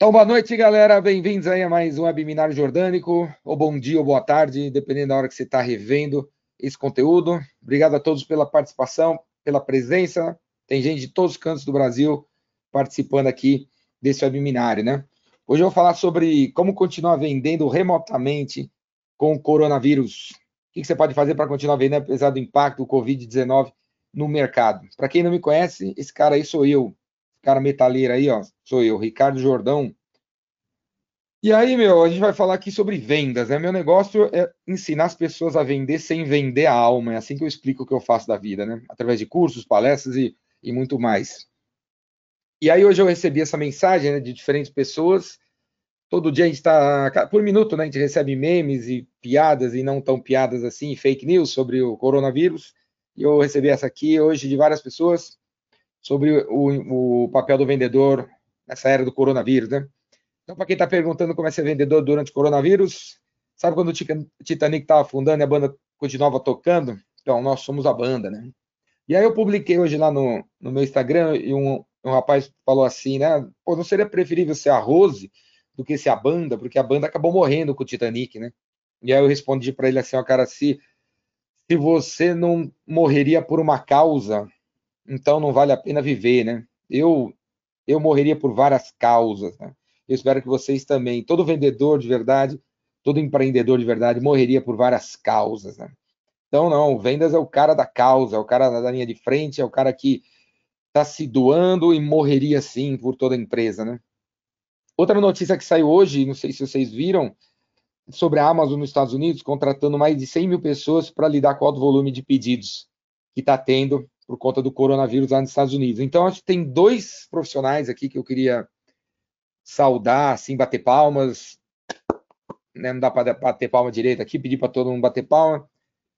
Então, boa noite, galera. Bem-vindos aí a mais um Webinário Jordânico, ou bom dia ou boa tarde, dependendo da hora que você está revendo esse conteúdo. Obrigado a todos pela participação, pela presença. Tem gente de todos os cantos do Brasil participando aqui desse webinário, né? Hoje eu vou falar sobre como continuar vendendo remotamente com o coronavírus. O que você pode fazer para continuar vendendo, apesar do impacto do Covid-19 no mercado? Para quem não me conhece, esse cara aí sou eu, cara metaleiro aí, ó, sou eu, Ricardo Jordão. E aí, meu, a gente vai falar aqui sobre vendas, né? Meu negócio é ensinar as pessoas a vender sem vender a alma. É assim que eu explico o que eu faço da vida, né? Através de cursos, palestras e, e muito mais. E aí hoje eu recebi essa mensagem né, de diferentes pessoas. Todo dia a gente está, por minuto, né? A gente recebe memes e piadas e não tão piadas assim, fake news sobre o coronavírus. E eu recebi essa aqui hoje de várias pessoas sobre o, o papel do vendedor nessa era do coronavírus, né? Então, para quem está perguntando como é ser vendedor durante o coronavírus, sabe quando o Titanic estava afundando e a banda continuava tocando? Então, nós somos a banda, né? E aí eu publiquei hoje lá no, no meu Instagram e um, um rapaz falou assim, né? Pô, não seria preferível ser a Rose do que ser a banda? Porque a banda acabou morrendo com o Titanic, né? E aí eu respondi para ele assim, ó, cara, se, se você não morreria por uma causa, então não vale a pena viver, né? Eu eu morreria por várias causas, né? Eu espero que vocês também, todo vendedor de verdade, todo empreendedor de verdade morreria por várias causas, né? Então não, vendas é o cara da causa, é o cara da linha de frente, é o cara que está se doando e morreria sim por toda a empresa, né? Outra notícia que saiu hoje, não sei se vocês viram, sobre a Amazon nos Estados Unidos, contratando mais de 100 mil pessoas para lidar com o alto volume de pedidos que está tendo por conta do coronavírus lá nos Estados Unidos. Então, acho que tem dois profissionais aqui que eu queria saudar, assim, bater palmas. Né? Não dá para bater palma direito aqui, pedir para todo mundo bater palma.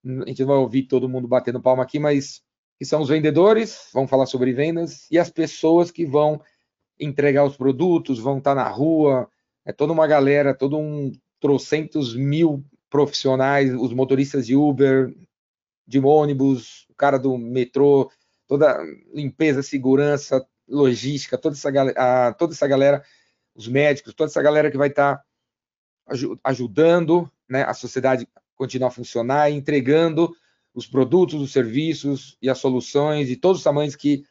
A gente não vai ouvir todo mundo batendo palma aqui, mas que são os vendedores, vamos falar sobre vendas, e as pessoas que vão entregar os produtos, vão estar na rua, é toda uma galera, todo um trocentos mil profissionais, os motoristas de Uber, de ônibus, o cara do metrô, toda limpeza, segurança, logística, toda essa, a, toda essa galera, os médicos, toda essa galera que vai estar tá ajudando né, a sociedade continuar a funcionar, entregando os produtos, os serviços e as soluções de todos os tamanhos que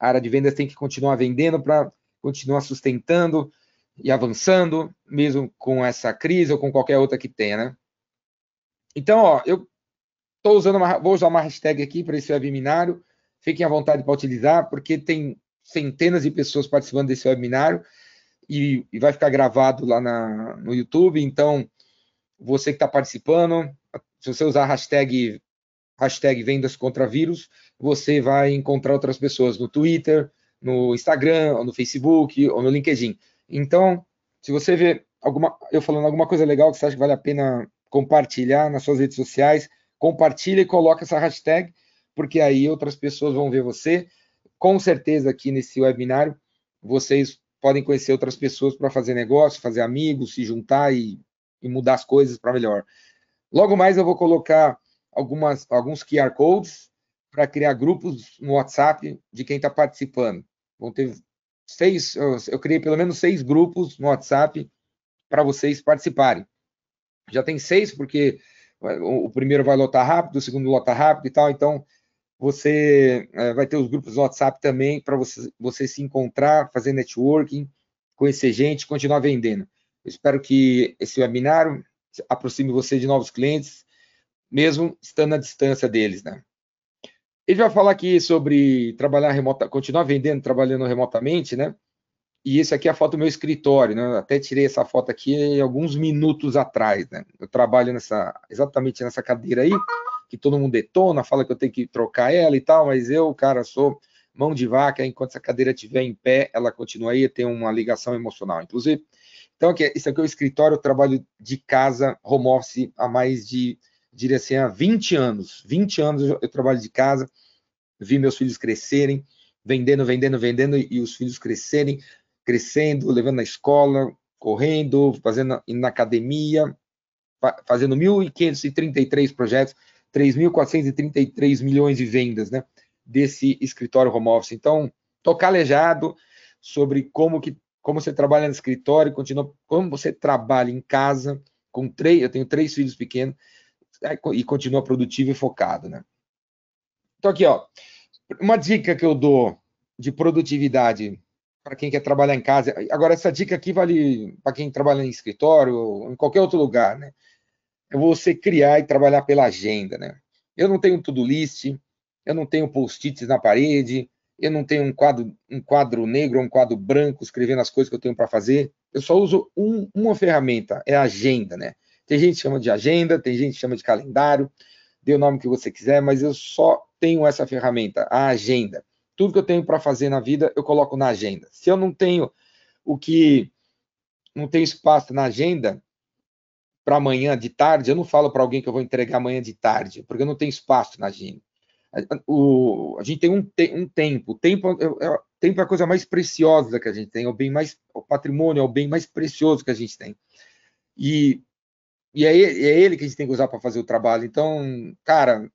a área de vendas tem que continuar vendendo para continuar sustentando e avançando, mesmo com essa crise ou com qualquer outra que tenha, né? Então, ó, eu Estou usando uma, vou usar uma hashtag aqui para esse webinário. Fiquem à vontade para utilizar, porque tem centenas de pessoas participando desse webinário e, e vai ficar gravado lá na, no YouTube. Então, você que está participando, se você usar a hashtag, hashtag vendas contra vírus, você vai encontrar outras pessoas no Twitter, no Instagram, ou no Facebook, ou no LinkedIn. Então, se você vê alguma, eu falando alguma coisa legal que você acha que vale a pena compartilhar nas suas redes sociais, compartilha e coloca essa hashtag, porque aí outras pessoas vão ver você. Com certeza aqui nesse webinário vocês podem conhecer outras pessoas para fazer negócio, fazer amigos, se juntar e, e mudar as coisas para melhor. Logo mais eu vou colocar algumas, alguns QR codes para criar grupos no WhatsApp de quem está participando. Vão ter seis, eu criei pelo menos seis grupos no WhatsApp para vocês participarem. Já tem seis, porque o primeiro vai lotar rápido, o segundo lota rápido e tal, então você é, vai ter os grupos WhatsApp também para você, você se encontrar, fazer networking, conhecer gente, continuar vendendo. Eu espero que esse webinário aproxime você de novos clientes, mesmo estando à distância deles, né? Ele vai falar aqui sobre trabalhar remota, continuar vendendo, trabalhando remotamente, né? E esse aqui é a foto do meu escritório, né? Eu até tirei essa foto aqui alguns minutos atrás, né? Eu trabalho nessa, exatamente nessa cadeira aí, que todo mundo detona, fala que eu tenho que trocar ela e tal, mas eu, cara, sou mão de vaca, enquanto essa cadeira estiver em pé, ela continua aí, tem uma ligação emocional, inclusive. Então, aqui, isso aqui é o escritório, eu trabalho de casa, home office, há mais de, diria assim, há 20 anos. 20 anos eu trabalho de casa, vi meus filhos crescerem, vendendo, vendendo, vendendo, e os filhos crescerem, crescendo, levando na escola, correndo, fazendo na academia, fazendo 1.533 projetos, 3.433 milhões de vendas, né, desse escritório home office. Então, estou calejado sobre como que como você trabalha no escritório, continua, como você trabalha em casa, com três, eu tenho três filhos pequenos, é, e continua produtivo e focado, né? Então aqui, ó, uma dica que eu dou de produtividade para quem quer trabalhar em casa. Agora, essa dica aqui vale para quem trabalha em escritório ou em qualquer outro lugar, né? É você criar e trabalhar pela agenda, né? Eu não tenho to-do list, eu não tenho post-its na parede, eu não tenho um quadro, um quadro negro um quadro branco escrevendo as coisas que eu tenho para fazer. Eu só uso um, uma ferramenta, é a agenda, né? Tem gente que chama de agenda, tem gente que chama de calendário, dê o nome que você quiser, mas eu só tenho essa ferramenta, a agenda. Tudo que eu tenho para fazer na vida, eu coloco na agenda. Se eu não tenho o que não tenho espaço na agenda para amanhã de tarde, eu não falo para alguém que eu vou entregar amanhã de tarde, porque eu não tenho espaço na agenda. O, a gente tem um, te, um tempo. O tempo é, é, tempo é a coisa mais preciosa que a gente tem, é o bem mais, o patrimônio é o bem mais precioso que a gente tem. E, e é, ele, é ele que a gente tem que usar para fazer o trabalho. Então, cara,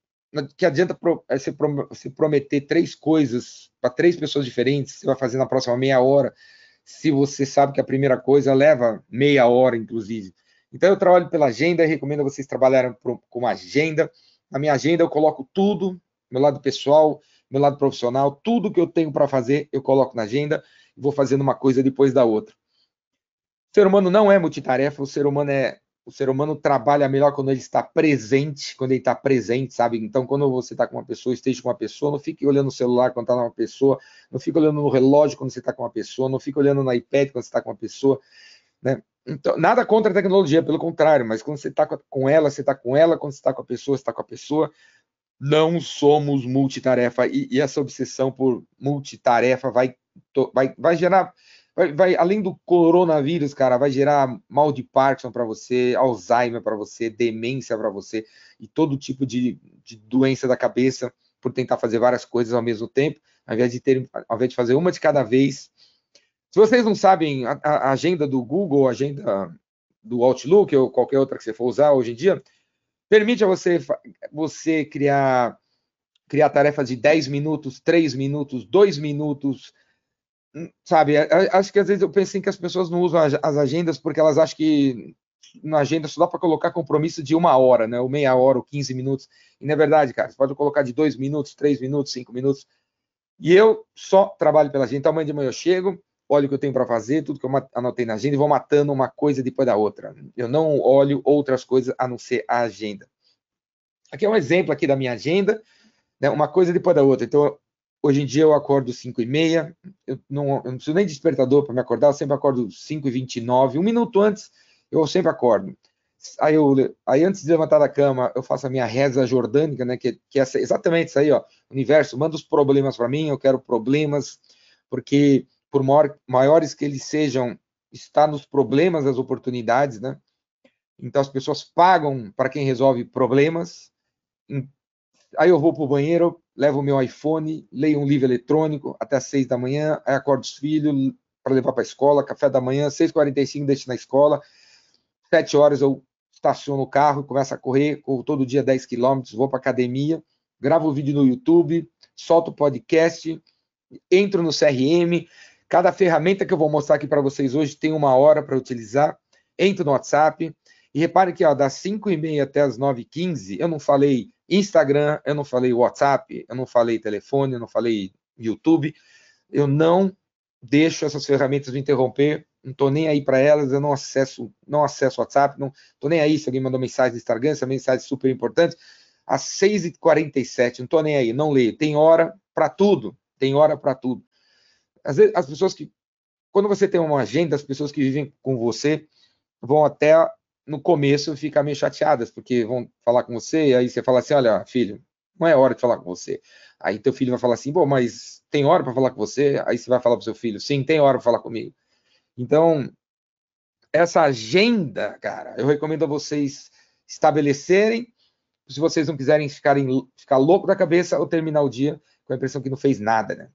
que adianta é você, você prometer três coisas para três pessoas diferentes, você vai fazer na próxima meia hora, se você sabe que a primeira coisa leva meia hora, inclusive. Então, eu trabalho pela agenda e recomendo vocês trabalharem com uma agenda. Na minha agenda, eu coloco tudo, meu lado pessoal, meu lado profissional, tudo que eu tenho para fazer, eu coloco na agenda e vou fazendo uma coisa depois da outra. O ser humano não é multitarefa, o ser humano é o ser humano trabalha melhor quando ele está presente, quando ele está presente, sabe? Então, quando você está com uma pessoa, esteja com uma pessoa, não fique olhando no celular quando está com uma pessoa, não fique olhando no relógio quando você está com uma pessoa, não fique olhando no iPad quando você está com uma pessoa, né? Então, nada contra a tecnologia, pelo contrário, mas quando você está com ela, você está com ela, quando você está com a pessoa, você está com a pessoa. Não somos multitarefa, e, e essa obsessão por multitarefa vai, vai, vai gerar vai, vai, além do coronavírus, cara, vai gerar mal de Parkinson para você, Alzheimer para você, demência para você e todo tipo de, de, doença da cabeça por tentar fazer várias coisas ao mesmo tempo, ao invés de ter, ao invés de fazer uma de cada vez. Se vocês não sabem a, a agenda do Google, a agenda do Outlook ou qualquer outra que você for usar hoje em dia, permite a você você criar criar tarefas de 10 minutos, 3 minutos, 2 minutos, sabe, acho que às vezes eu penso em que as pessoas não usam as agendas porque elas acham que na agenda só dá para colocar compromisso de uma hora, né, ou meia hora, ou 15 minutos, e não é verdade, cara, você pode colocar de dois minutos, três minutos, cinco minutos, e eu só trabalho pela agenda, amanhã de manhã eu chego, olho o que eu tenho para fazer, tudo que eu anotei na agenda, e vou matando uma coisa depois da outra, eu não olho outras coisas a não ser a agenda. Aqui é um exemplo aqui da minha agenda, né, uma coisa depois da outra, então Hoje em dia eu acordo 5 e meia, eu não, eu não preciso nem de despertador para me acordar, eu sempre acordo 5 e 29, um minuto antes eu sempre acordo. Aí, eu, aí antes de levantar da cama, eu faço a minha reza jordânica, né, que, que é exatamente isso aí, ó, universo, manda os problemas para mim, eu quero problemas, porque por maior, maiores que eles sejam, está nos problemas as oportunidades, né? Então as pessoas pagam para quem resolve problemas. Aí eu vou para o banheiro, levo o meu iPhone, leio um livro eletrônico até às seis da manhã, aí acordo os filhos para levar para a escola, café da manhã, 6h45 deixo na escola, sete horas eu estaciono o carro, começo a correr, corro todo dia 10 quilômetros, vou para academia, gravo vídeo no YouTube, solto podcast, entro no CRM, cada ferramenta que eu vou mostrar aqui para vocês hoje tem uma hora para utilizar, entro no WhatsApp, e repare que ó, das 5h30 até as 9h15, eu não falei Instagram, eu não falei WhatsApp, eu não falei telefone, eu não falei YouTube. Eu não deixo essas ferramentas me interromper, não estou nem aí para elas, eu não acesso, não acesso WhatsApp, não estou nem aí se alguém mandou mensagem no Instagram, essa mensagem é super importante. Às 6h47, não estou nem aí, não leio. Tem hora para tudo, tem hora para tudo. Às vezes, as pessoas que, quando você tem uma agenda, as pessoas que vivem com você vão até no começo ficar meio chateadas, porque vão falar com você, e aí você fala assim: olha, filho, não é hora de falar com você. Aí teu filho vai falar assim: bom, mas tem hora para falar com você? Aí você vai falar para seu filho: sim, tem hora para falar comigo. Então, essa agenda, cara, eu recomendo a vocês estabelecerem, se vocês não quiserem ficarem, ficar louco da cabeça ou terminar o dia com a impressão que não fez nada, né?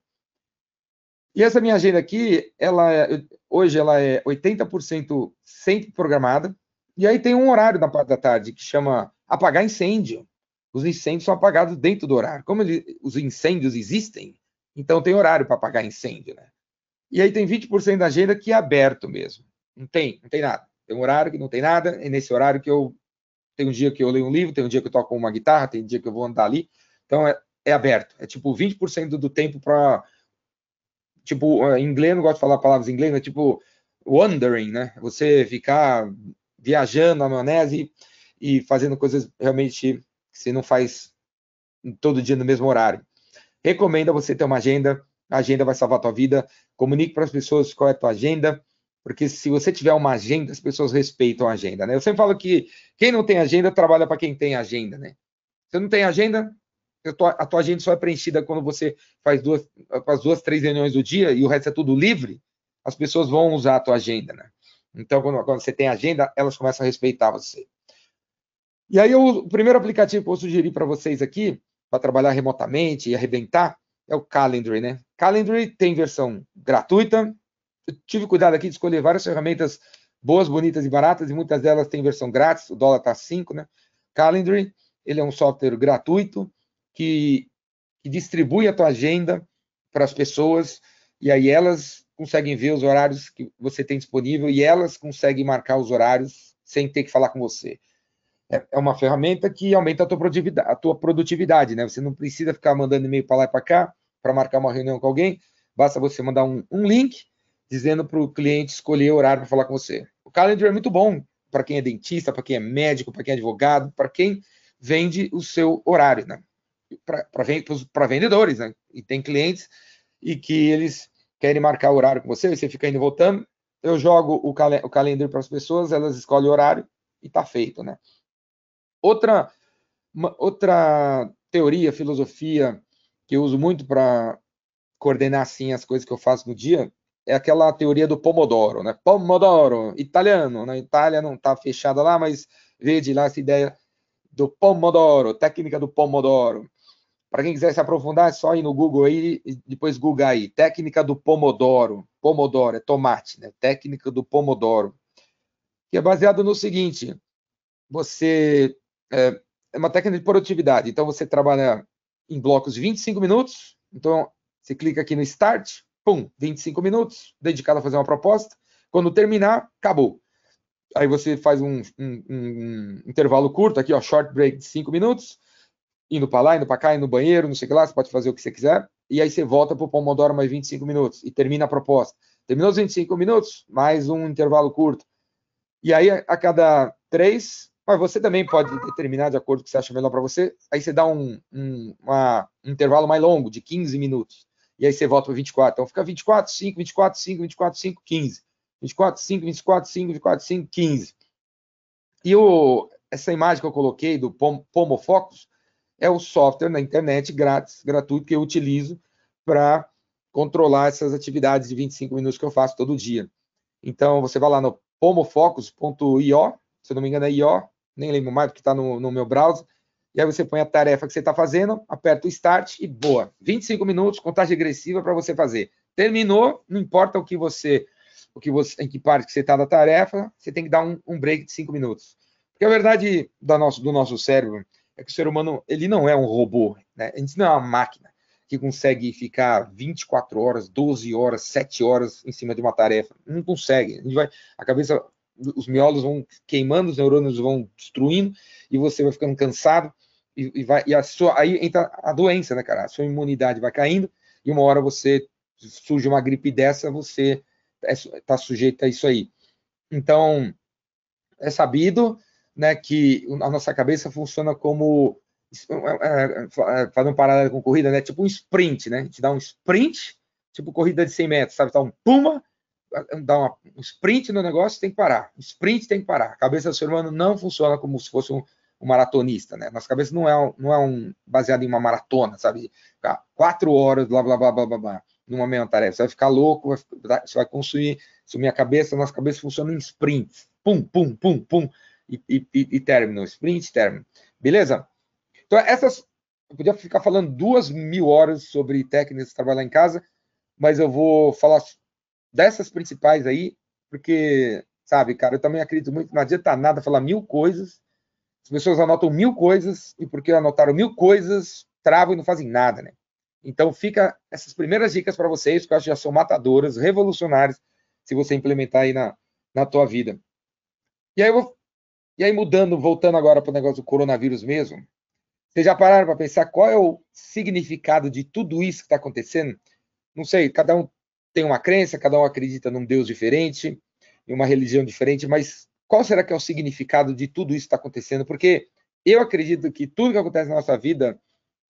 E essa minha agenda aqui, ela é, hoje ela é 80% sempre programada, e aí tem um horário na parte da tarde que chama apagar incêndio. Os incêndios são apagados dentro do horário. Como ele, os incêndios existem, então tem horário para apagar incêndio, né? E aí tem 20% da agenda que é aberto mesmo. Não tem, não tem nada. Tem um horário que não tem nada, é nesse horário que eu tem um dia que eu leio um livro, tem um dia que eu toco uma guitarra, tem um dia que eu vou andar ali. Então é, é aberto. É tipo 20% do tempo para tipo, em inglês, não gosto de falar palavras em inglês, mas tipo wandering, né? Você ficar viajando na maionese e, e fazendo coisas realmente que você não faz todo dia no mesmo horário. Recomendo você ter uma agenda, a agenda vai salvar a tua vida. Comunique para as pessoas qual é a tua agenda, porque se você tiver uma agenda, as pessoas respeitam a agenda, né? Eu sempre falo que quem não tem agenda trabalha para quem tem agenda, né? Você não tem agenda, a tua, agenda só é preenchida quando você faz duas, as duas, três reuniões do dia e o resto é tudo livre, as pessoas vão usar a tua agenda, né? Então, quando, quando você tem agenda, elas começam a respeitar você. E aí, eu, o primeiro aplicativo que eu sugeri para vocês aqui, para trabalhar remotamente e arrebentar, é o Calendly, né? Calendly tem versão gratuita. Eu tive cuidado aqui de escolher várias ferramentas boas, bonitas e baratas, e muitas delas têm versão grátis, o dólar está 5, né? Calendly, ele é um software gratuito que, que distribui a tua agenda para as pessoas, e aí elas conseguem ver os horários que você tem disponível e elas conseguem marcar os horários sem ter que falar com você. É, é uma ferramenta que aumenta a tua produtividade, a tua produtividade, né? Você não precisa ficar mandando e-mail para lá e para cá para marcar uma reunião com alguém, basta você mandar um, um link dizendo para o cliente escolher o horário para falar com você. O Calendar é muito bom para quem é dentista, para quem é médico, para quem é advogado, para quem vende o seu horário, né? Para vendedores, né? E tem clientes e que eles querem marcar horário com você, você fica indo e voltando. Eu jogo o, cal o calendário para as pessoas, elas escolhem o horário e está feito, né? Outra, uma, outra teoria, filosofia que eu uso muito para coordenar assim as coisas que eu faço no dia é aquela teoria do Pomodoro, né? Pomodoro, italiano, na Itália não está fechada lá, mas de lá essa ideia do Pomodoro, técnica do Pomodoro. Para quem quiser se aprofundar, é só ir no Google aí e depois Google aí. Técnica do Pomodoro. Pomodoro é tomate, né? Técnica do Pomodoro. Que é baseado no seguinte: você é, é uma técnica de produtividade. Então você trabalha em blocos de 25 minutos. Então você clica aqui no Start, pum, 25 minutos, dedicado a fazer uma proposta. Quando terminar, acabou. Aí você faz um, um, um intervalo curto aqui, ó, short break de 5 minutos indo para lá, indo para cá, indo no banheiro, não sei o que lá, você pode fazer o que você quiser, e aí você volta para o Pomodoro mais 25 minutos e termina a proposta. Terminou os 25 minutos, mais um intervalo curto. E aí, a cada três, mas você também pode determinar de acordo com o que você acha melhor para você, aí você dá um, um, uma, um intervalo mais longo, de 15 minutos, e aí você volta para 24. Então fica 24, 5, 24, 5, 24, 5, 15. 24, 5, 24, 5, 24, 5, 15. E o, essa imagem que eu coloquei do Pomo Focus é o software na internet grátis, gratuito, que eu utilizo para controlar essas atividades de 25 minutos que eu faço todo dia. Então, você vai lá no pomofocus.io, se não me engano é io, nem lembro mais porque está no, no, meu browser, e aí você põe a tarefa que você está fazendo, aperta o Start e boa. 25 minutos, contagem regressiva para você fazer. Terminou, não importa o que você, o que você, em que parte que você está da tarefa, você tem que dar um, um break de 5 minutos. Porque a verdade da nosso, do nosso cérebro é que o ser humano ele não é um robô, né? A gente não é uma máquina que consegue ficar 24 horas, 12 horas, 7 horas em cima de uma tarefa. Não consegue. A, vai, a cabeça, os miolos vão queimando, os neurônios vão destruindo e você vai ficando cansado e, e vai e a sua, aí entra a doença, né, cara? A sua imunidade vai caindo e uma hora você surge uma gripe dessa, você está é, sujeito a isso aí. Então, é sabido né, que a nossa cabeça funciona como é, é, fazendo um paralelo com corrida, né? Tipo um sprint, né? A gente dá um sprint, tipo corrida de 100 metros, sabe? Dá um puma, dá uma, um sprint no negócio, tem que parar. Um sprint tem que parar. A cabeça do ser humano não funciona como se fosse um, um maratonista, né? Nossa cabeça não é, não é um baseado em uma maratona, sabe? Ficar quatro horas, blá, blá, blá, blá, blá, blá, numa mesma tarefa. Você vai ficar louco, vai, você vai consumir, consumir a cabeça, nossa cabeça funciona em sprints. Pum, pum, pum, pum e, e, e término, sprint término. Beleza? Então, essas. Eu podia ficar falando duas mil horas sobre técnicas de trabalhar em casa, mas eu vou falar dessas principais aí, porque, sabe, cara, eu também acredito muito, não adianta nada falar mil coisas, as pessoas anotam mil coisas, e porque anotaram mil coisas, travam e não fazem nada, né? Então fica essas primeiras dicas para vocês, que eu acho que já são matadoras, revolucionárias, se você implementar aí na, na tua vida. E aí, vou, e aí mudando, voltando agora para o negócio do coronavírus mesmo, vocês já pararam para pensar qual é o significado de tudo isso que está acontecendo? Não sei, cada um tem uma crença, cada um acredita num Deus diferente, em uma religião diferente, mas qual será que é o significado de tudo isso que está acontecendo? Porque eu acredito que tudo que acontece na nossa vida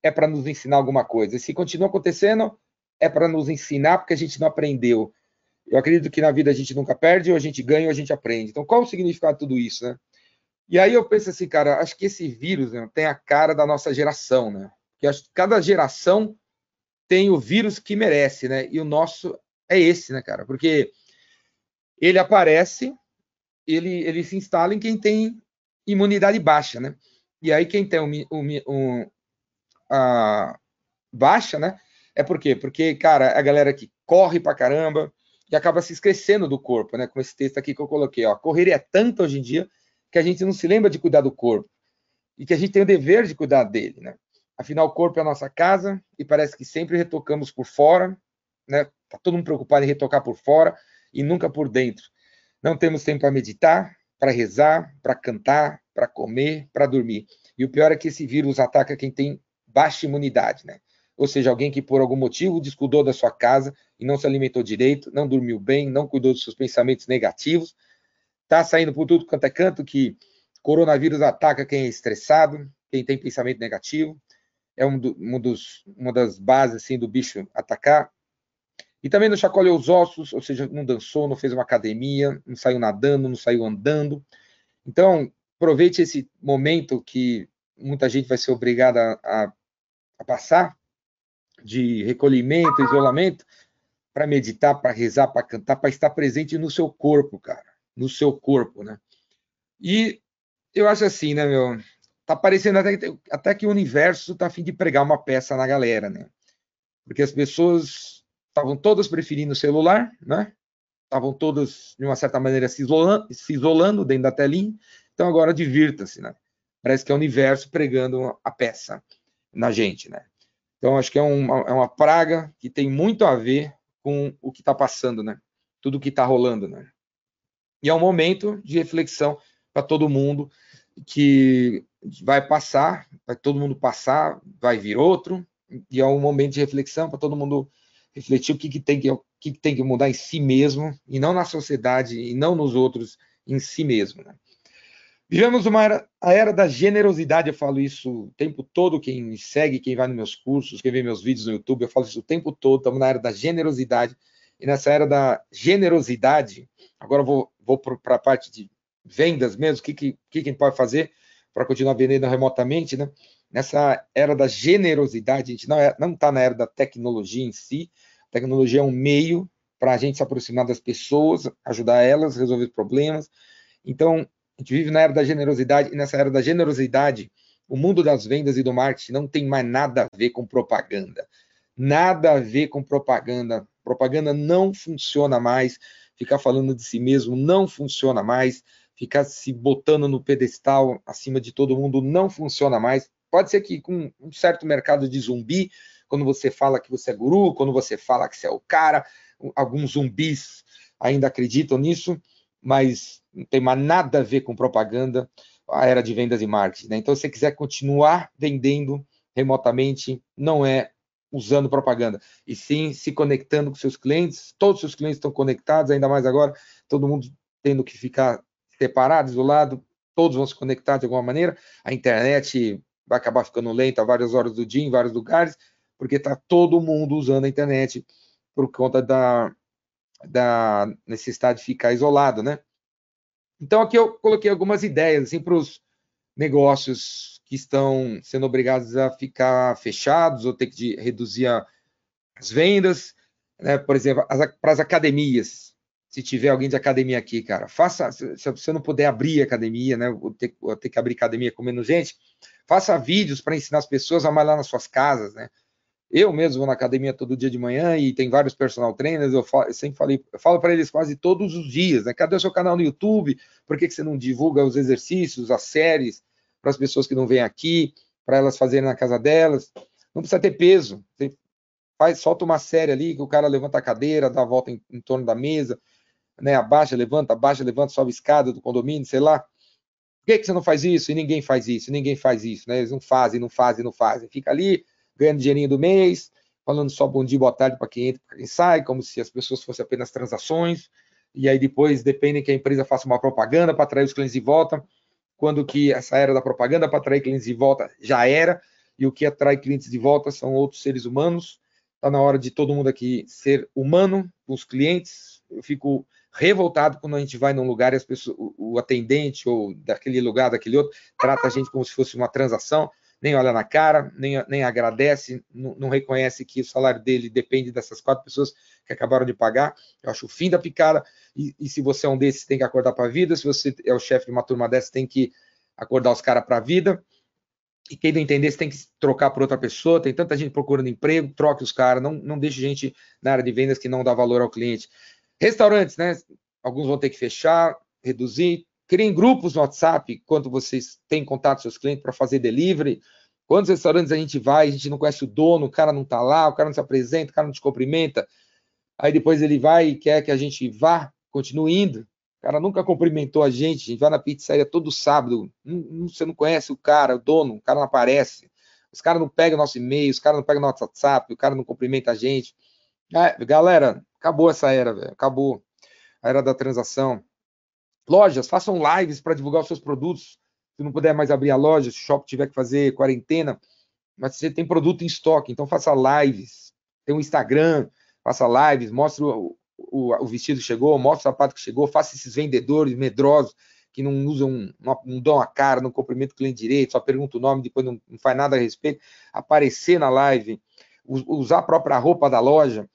é para nos ensinar alguma coisa. E se continua acontecendo, é para nos ensinar porque a gente não aprendeu. Eu acredito que na vida a gente nunca perde, ou a gente ganha, ou a gente aprende. Então, qual o significado de tudo isso, né? E aí eu penso assim, cara, acho que esse vírus né, tem a cara da nossa geração, né? Porque acho que cada geração tem o vírus que merece, né? E o nosso é esse, né, cara? Porque ele aparece, ele, ele se instala em quem tem imunidade baixa, né? E aí quem tem um, um, um a baixa, né? É por quê? Porque, cara, a galera que corre pra caramba e acaba se esquecendo do corpo, né? Com esse texto aqui que eu coloquei, ó. Correr é tanto hoje em dia que a gente não se lembra de cuidar do corpo e que a gente tem o dever de cuidar dele, né? Afinal, o corpo é a nossa casa e parece que sempre retocamos por fora, né? Tá todo mundo preocupado em retocar por fora e nunca por dentro. Não temos tempo para meditar, para rezar, para cantar, para comer, para dormir. E o pior é que esse vírus ataca quem tem baixa imunidade, né? Ou seja, alguém que por algum motivo descuidou da sua casa e não se alimentou direito, não dormiu bem, não cuidou dos seus pensamentos negativos, tá saindo por tudo quanto é canto que coronavírus ataca quem é estressado, quem tem pensamento negativo, é um, do, um dos, uma das bases assim do bicho atacar. E também não chacoalhou os ossos, ou seja, não dançou, não fez uma academia, não saiu nadando, não saiu andando. Então, aproveite esse momento que muita gente vai ser obrigada a, a passar de recolhimento, isolamento, para meditar, para rezar, para cantar, para estar presente no seu corpo, cara, no seu corpo, né? E eu acho assim, né, meu? Tá parecendo até, até que o universo tá a fim de pregar uma peça na galera, né? Porque as pessoas estavam todas preferindo o celular, né? Estavam todas, de uma certa maneira, se isolando, se isolando dentro da telinha. Então agora divirta-se, né? Parece que é o universo pregando a peça na gente, né? Então acho que é uma, é uma praga que tem muito a ver com o que está passando, né? Tudo que está rolando, né? E é um momento de reflexão para todo mundo que vai passar, vai todo mundo passar, vai vir outro, e é um momento de reflexão para todo mundo refletir o que, que tem que, o que, tem que mudar em si mesmo e não na sociedade e não nos outros em si mesmo. Né? Vivemos uma era, a era da generosidade, eu falo isso o tempo todo, quem me segue, quem vai nos meus cursos, quem vê meus vídeos no YouTube, eu falo isso o tempo todo, estamos na era da generosidade, e nessa era da generosidade, agora vou, vou para a parte de vendas mesmo, o que, que, que a gente pode fazer para continuar vendendo remotamente, né? Nessa era da generosidade, a gente não está é, não tá na era da tecnologia em si, a tecnologia é um meio para a gente se aproximar das pessoas, ajudar elas, resolver problemas, então a gente vive na era da generosidade, e nessa era da generosidade, o mundo das vendas e do marketing não tem mais nada a ver com propaganda. Nada a ver com propaganda. Propaganda não funciona mais. Ficar falando de si mesmo não funciona mais. Ficar se botando no pedestal acima de todo mundo não funciona mais. Pode ser que com um certo mercado de zumbi, quando você fala que você é guru, quando você fala que você é o cara, alguns zumbis ainda acreditam nisso, mas não tem mais nada a ver com propaganda, a era de vendas e marketing. Né? Então, se você quiser continuar vendendo remotamente, não é usando propaganda, e sim se conectando com seus clientes. Todos os seus clientes estão conectados, ainda mais agora, todo mundo tendo que ficar separado, isolado, todos vão se conectar de alguma maneira. A internet vai acabar ficando lenta várias horas do dia em vários lugares, porque está todo mundo usando a internet por conta da, da necessidade de ficar isolado, né? Então aqui eu coloquei algumas ideias assim, para os negócios que estão sendo obrigados a ficar fechados ou ter que reduzir as vendas, né? por exemplo, para as academias. Se tiver alguém de academia aqui, cara, faça. Se você não puder abrir academia, né? Ou ter, ou ter que abrir academia com menos gente, faça vídeos para ensinar as pessoas a malhar nas suas casas, né? Eu mesmo vou na academia todo dia de manhã e tem vários personal trainers, eu, falo, eu sempre falei, eu falo para eles quase todos os dias, né? Cadê o seu canal no YouTube? Por que, que você não divulga os exercícios, as séries, para as pessoas que não vêm aqui, para elas fazerem na casa delas? Não precisa ter peso. faz, solta uma série ali que o cara levanta a cadeira, dá a volta em, em torno da mesa, né? Abaixa, levanta, abaixa, levanta, sobe escada do condomínio, sei lá. Por que, que você não faz isso? E ninguém faz isso, ninguém faz isso, né? Eles não fazem, não fazem, não fazem. Fica ali, ganhando dinheirinho do mês, falando só bom dia, boa tarde para quem entra, para quem sai, como se as pessoas fossem apenas transações. E aí depois dependem que a empresa faça uma propaganda para atrair os clientes de volta. Quando que essa era da propaganda para atrair clientes de volta já era, e o que atrai clientes de volta são outros seres humanos. Está na hora de todo mundo aqui ser humano com os clientes. Eu fico revoltado quando a gente vai num lugar e as pessoas, o, atendente ou daquele lugar, daquele outro, trata a gente como se fosse uma transação nem olha na cara, nem, nem agradece, não, não, reconhece que o salário dele depende dessas quatro pessoas que acabaram de pagar. Eu acho o fim da picada. E, e se você é um desses, tem que acordar para a vida. Se você é o chefe de uma turma dessa, tem que acordar os caras para a vida. E quem não entender, você tem que trocar por outra pessoa. Tem tanta gente procurando emprego, troque os caras. Não, não deixe gente na área de vendas que não dá valor ao cliente. Restaurantes, né? Alguns vão ter que fechar, reduzir, Criem grupos no WhatsApp quando vocês têm contato com seus clientes para fazer delivery. Quantos restaurantes a gente vai, a gente não conhece o dono, o cara não está lá, o cara não se apresenta, o cara não te cumprimenta. Aí depois ele vai e quer que a gente vá, continue indo. O cara nunca cumprimentou a gente, a gente vai na pizzaria todo sábado. você não conhece o cara, o dono, o cara não aparece. Os caras não pegam nosso e-mail, os caras não pegam nosso WhatsApp, o cara não cumprimenta a gente. É, galera, acabou essa era, velho. Acabou. A era da transação. Lojas, façam lives para divulgar os seus produtos. Se não puder mais abrir a loja, se o shopping tiver que fazer quarentena, mas você tem produto em estoque, então faça lives. Tem um Instagram, faça lives, mostre o, o, o vestido que chegou, mostre o sapato que chegou, faça esses vendedores medrosos que não usam, não, dão a cara, não cumprimentam o cliente direito, só pergunta o nome, depois não, não faz nada a respeito, aparecer na live, usar a própria roupa da loja,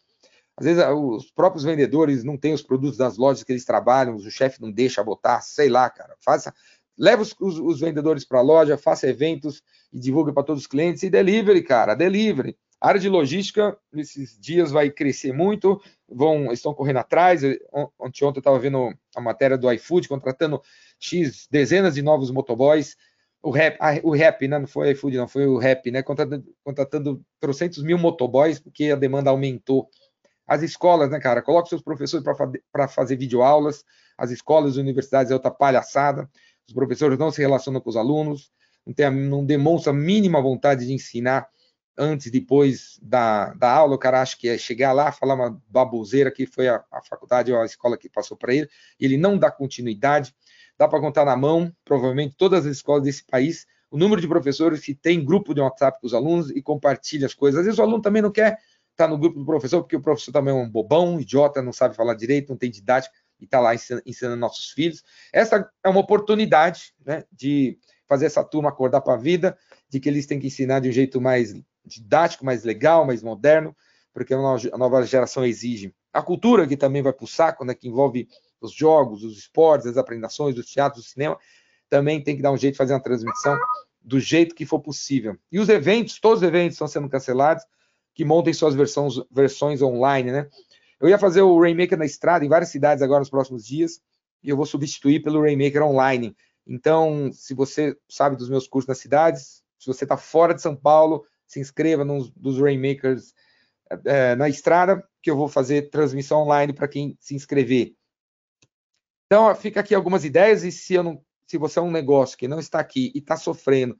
às vezes os próprios vendedores não têm os produtos das lojas que eles trabalham, o chefe não deixa botar, sei lá, cara. Faça, leva os, os, os vendedores para a loja, faça eventos e divulgue para todos os clientes e delivery, cara, delivery. A área de logística, nesses dias, vai crescer muito, vão, estão correndo atrás. Ontem, ontem eu estava vendo a matéria do iFood, contratando X dezenas de novos motoboys. O rap, ah, o rap, né? não foi o iFood, não, foi o rap, né? Contratando, contratando trocentos mil motoboys, porque a demanda aumentou as escolas, né, cara? Coloca seus professores para fazer videoaulas. As escolas e universidades é outra palhaçada. Os professores não se relacionam com os alunos, não, tem, não demonstram a mínima vontade de ensinar antes e depois da, da aula. O cara acha que é chegar lá, falar uma baboseira que foi a, a faculdade ou a escola que passou para ele. Ele não dá continuidade. Dá para contar na mão, provavelmente, todas as escolas desse país, o número de professores que tem grupo de WhatsApp com os alunos e compartilha as coisas. Às vezes o aluno também não quer está no grupo do professor, porque o professor também é um bobão, um idiota, não sabe falar direito, não tem didática e está lá ensinando, ensinando, nossos filhos. Essa é uma oportunidade né, de fazer essa turma acordar para a vida, de que eles têm que ensinar de um jeito mais didático, mais legal, mais moderno, porque a nova geração exige. A cultura, que também vai para o saco, né, que envolve os jogos, os esportes, as apresentações, os teatros, o cinema, também tem que dar um jeito de fazer uma transmissão do jeito que for possível. E os eventos, todos os eventos estão sendo cancelados, que montem suas versões, versões online, né? Eu ia fazer o Rainmaker na estrada em várias cidades agora nos próximos dias e eu vou substituir pelo Rainmaker online. Então, se você sabe dos meus cursos nas cidades, se você está fora de São Paulo, se inscreva nos dos Rainmakers é, na estrada, que eu vou fazer transmissão online para quem se inscrever. Então, fica aqui algumas ideias e se, não, se você é um negócio que não está aqui e está sofrendo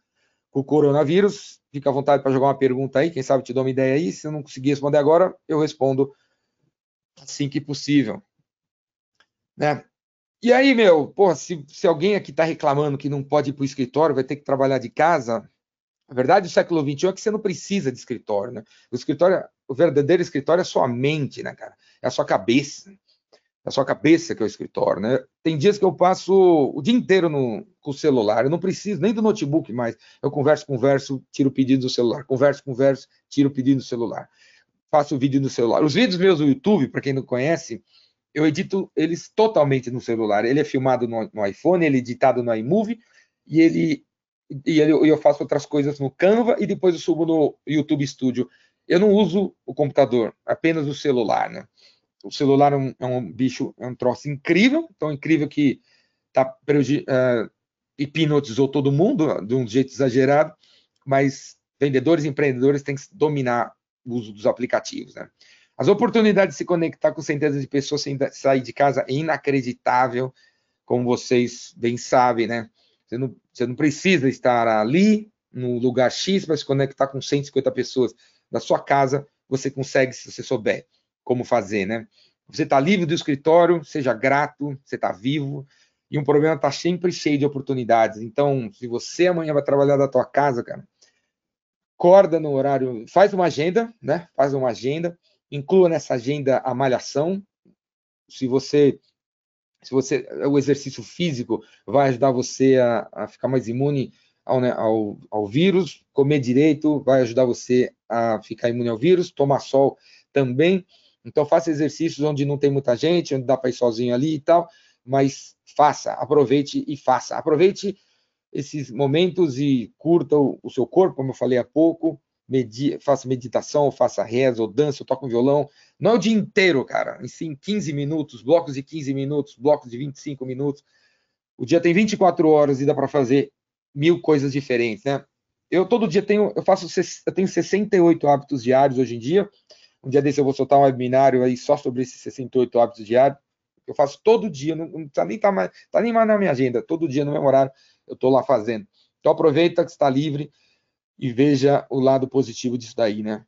com o coronavírus. Fica à vontade para jogar uma pergunta aí, quem sabe te dou uma ideia aí. Se eu não conseguir responder agora, eu respondo assim que possível. Né? E aí, meu, pô, se, se alguém aqui está reclamando que não pode ir para o escritório, vai ter que trabalhar de casa, a verdade do século XXI é que você não precisa de escritório, né? O escritório, o verdadeiro escritório é a sua mente, né, cara? É a sua cabeça a sua cabeça que é o escritório, né? Tem dias que eu passo o dia inteiro no, com o celular, eu não preciso nem do notebook mais. Eu converso, converso, tiro o pedido do celular, converso, converso, tiro o pedido do celular. Faço o vídeo no celular. Os vídeos meus do YouTube, para quem não conhece, eu edito eles totalmente no celular. Ele é filmado no, no iPhone, ele é editado no iMovie e ele e ele, eu faço outras coisas no Canva e depois eu subo no YouTube Studio. Eu não uso o computador, apenas o celular, né? O celular é um, é um, bicho, é um troço incrível, tão incrível que tá, uh, hipnotizou todo mundo de um jeito exagerado, mas vendedores e empreendedores têm que dominar uso dos aplicativos. Né? As oportunidades de se conectar com centenas de pessoas sem sair de casa é inacreditável, como vocês bem sabem, né? Você não, você não precisa estar ali no lugar X para se conectar com 150 pessoas da sua casa, você consegue se você souber como fazer, né? Você está livre do escritório, seja grato, você está vivo, e um problema está sempre cheio de oportunidades. Então, se você amanhã vai trabalhar da tua casa, cara, acorda no horário, faz uma agenda, né? Faz uma agenda, inclua nessa agenda a malhação. Se você se você o exercício físico vai ajudar você a, a ficar mais imune ao, né, ao, ao, vírus, comer direito vai ajudar você a ficar imune ao vírus, tomar sol também. Então faça exercícios onde não tem muita gente, onde dá para ir sozinho ali e tal, mas faça, aproveite e faça. Aproveite esses momentos e curta o, o seu corpo, como eu falei há pouco, medi faça meditação, faça reza, ou dança, ou toca um violão. Não é o dia inteiro, cara. Em sim, 15 minutos, blocos de 15 minutos, blocos de 25 minutos. O dia tem 24 horas e dá para fazer mil coisas diferentes, né? Eu todo dia tenho, eu faço, eu tenho 68 hábitos diários hoje em dia. Um dia desse eu vou soltar um webinário aí só sobre esses 68 hábitos diários. Eu faço todo dia, não, não tá nem tá mais, tá nem mais na minha agenda. Todo dia no meu horário eu estou lá fazendo. Então aproveita que está livre e veja o lado positivo disso daí, né?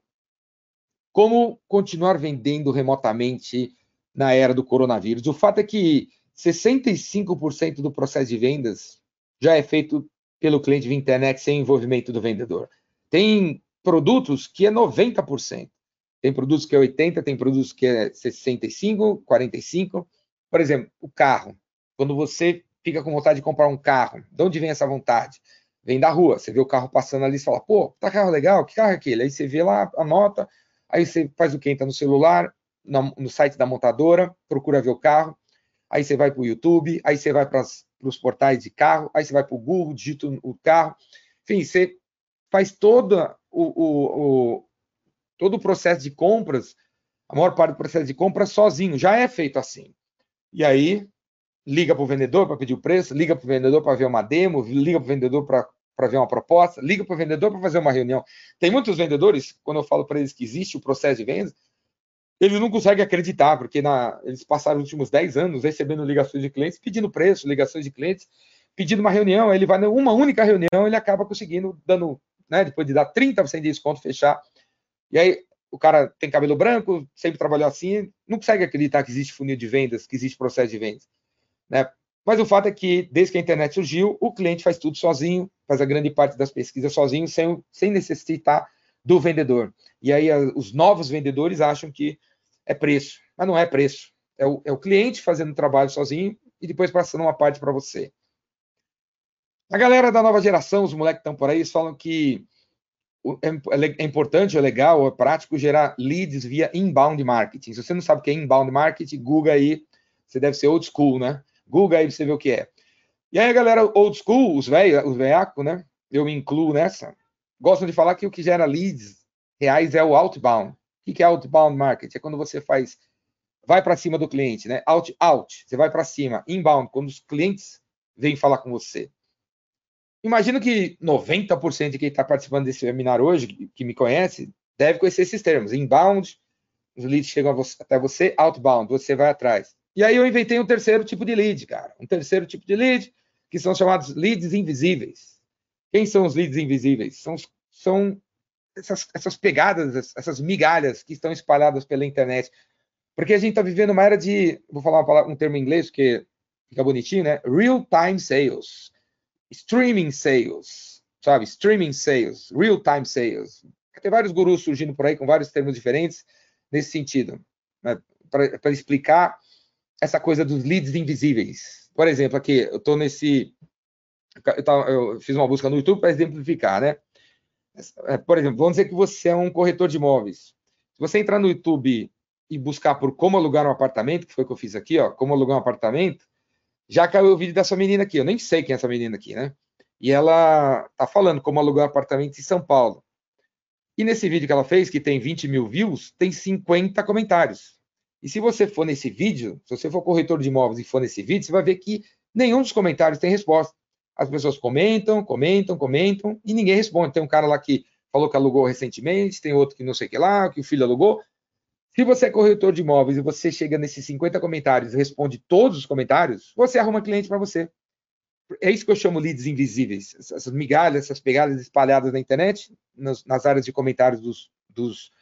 Como continuar vendendo remotamente na era do coronavírus? O fato é que 65% do processo de vendas já é feito pelo cliente via internet sem envolvimento do vendedor. Tem produtos que é 90%. Tem produtos que é 80, tem produtos que é 65, 45. Por exemplo, o carro. Quando você fica com vontade de comprar um carro, de onde vem essa vontade? vem da rua, você vê o carro passando ali e fala, pô, tá carro legal, que carro é aquele? Aí você vê lá, anota, aí você faz o que? Entra no celular, no, site da montadora, procura ver o carro, aí você vai para o YouTube, aí você vai para os portais de carro, aí você vai para o Google, digita o carro, enfim, você faz toda o, o, o, todo o processo de compras, a maior parte do processo de compras sozinho, já é feito assim. E aí liga para o vendedor para pedir o preço, liga para o vendedor para ver uma demo, liga para o vendedor para ver uma proposta, liga para o vendedor para fazer uma reunião. Tem muitos vendedores, quando eu falo para eles que existe o processo de vendas, eles não conseguem acreditar, porque na, eles passaram os últimos 10 anos recebendo ligações de clientes, pedindo preço, ligações de clientes, pedindo uma reunião, ele vai numa única reunião, ele acaba conseguindo, dando, né, depois de dar 30% de desconto, fechar. E aí o cara tem cabelo branco, sempre trabalhou assim, não consegue acreditar que existe funil de vendas, que existe processo de vendas. Né? Mas o fato é que, desde que a internet surgiu, o cliente faz tudo sozinho, faz a grande parte das pesquisas sozinho, sem, sem necessitar do vendedor. E aí os novos vendedores acham que é preço, mas não é preço. É o, é o cliente fazendo o trabalho sozinho e depois passando uma parte para você. A galera da nova geração, os moleques que estão por aí, falam que é, é, é importante, é legal, é prático gerar leads via inbound marketing. Se você não sabe o que é inbound marketing, Google aí, você deve ser old school, né? Google aí você vê o que é. E aí galera old school, os velhos, os veiacos, né? Eu me incluo nessa. Gostam de falar que o que gera leads reais é o outbound. O que é outbound marketing? É quando você faz, vai para cima do cliente, né? Out, out, você vai para cima. Inbound, quando os clientes vêm falar com você. Imagino que 90% de quem está participando desse webinar hoje, que me conhece, deve conhecer esses termos. Inbound, os leads chegam até você, outbound, você vai atrás. E aí eu inventei um terceiro tipo de lead, cara. Um terceiro tipo de lead, que são chamados leads invisíveis. Quem são os leads invisíveis? São, são essas, essas pegadas, essas migalhas que estão espalhadas pela internet. Porque a gente está vivendo uma era de, vou falar um termo em inglês, que fica bonitinho, né? Real-time sales. Streaming sales. Sabe? Streaming sales. Real-time sales. Tem vários gurus surgindo por aí com vários termos diferentes nesse sentido. Né? Para explicar essa coisa dos leads invisíveis. Por exemplo, aqui, eu estou nesse. Eu, tava, eu, fiz uma busca no YouTube para exemplificar, né? É, por exemplo, vamos dizer que você é um corretor de imóveis. Se você entrar no YouTube e buscar por como alugar um apartamento, que foi o que eu fiz aqui, ó, como alugar um apartamento, já caiu o vídeo dessa menina aqui. Eu nem sei quem é essa menina aqui, né? E ela tá falando como alugar um apartamento em São Paulo. E nesse vídeo que ela fez, que tem 20 mil views, tem 50 comentários. E se você for nesse vídeo, se você for corretor de imóveis e for nesse vídeo, você vai ver que nenhum dos comentários tem resposta. As pessoas comentam, comentam, comentam e ninguém responde. Tem um cara lá que falou que alugou recentemente, tem outro que não sei o que lá, que o filho alugou. Se você é corretor de imóveis e você chega nesses 50 comentários e responde todos os comentários, você arruma cliente para você. É isso que eu chamo leads invisíveis, essas migalhas, essas pegadas espalhadas na internet, nas, nas áreas de comentários dos, dos,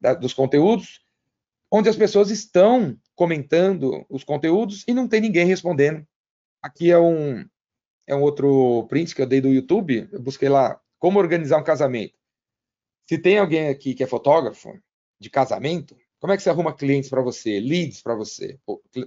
da, dos conteúdos, onde as pessoas estão comentando os conteúdos e não tem ninguém respondendo. Aqui é um, é um outro print que eu dei do YouTube, eu busquei lá como organizar um casamento. Se tem alguém aqui que é fotógrafo de casamento, como é que você arruma clientes para você, leads para você,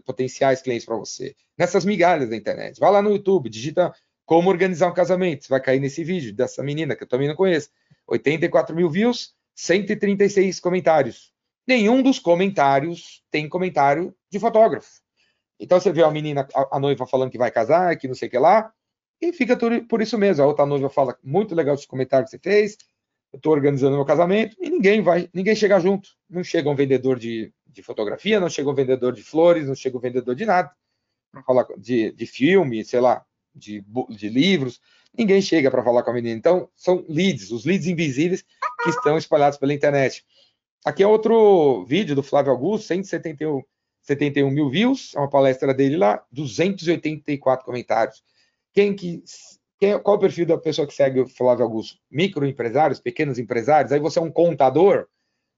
potenciais clientes para você? Nessas migalhas da internet. Vai lá no YouTube, digita como organizar um casamento. Você vai cair nesse vídeo dessa menina que eu também não conheço. 84 mil views, 136 comentários. Nenhum dos comentários tem comentário de fotógrafo. Então você vê a menina, a, noiva falando que vai casar, que não sei o que lá, e fica por, por isso mesmo. A outra noiva fala, muito legal esse comentário que você fez, eu estou organizando meu casamento, e ninguém vai, ninguém chega junto. Não chega um vendedor de, de fotografia, não chega um vendedor de flores, não chega um vendedor de nada, para falar de, de filme, sei lá, de, de livros. Ninguém chega para falar com a menina. Então, são leads, os leads invisíveis que estão espalhados pela internet. Aqui é outro vídeo do Flávio Augusto, 171 71 mil views, é uma palestra dele lá, 284 comentários. Quem que. Quem, qual o perfil da pessoa que segue o Flávio Augusto? Microempresários, pequenos empresários? Aí você é um contador?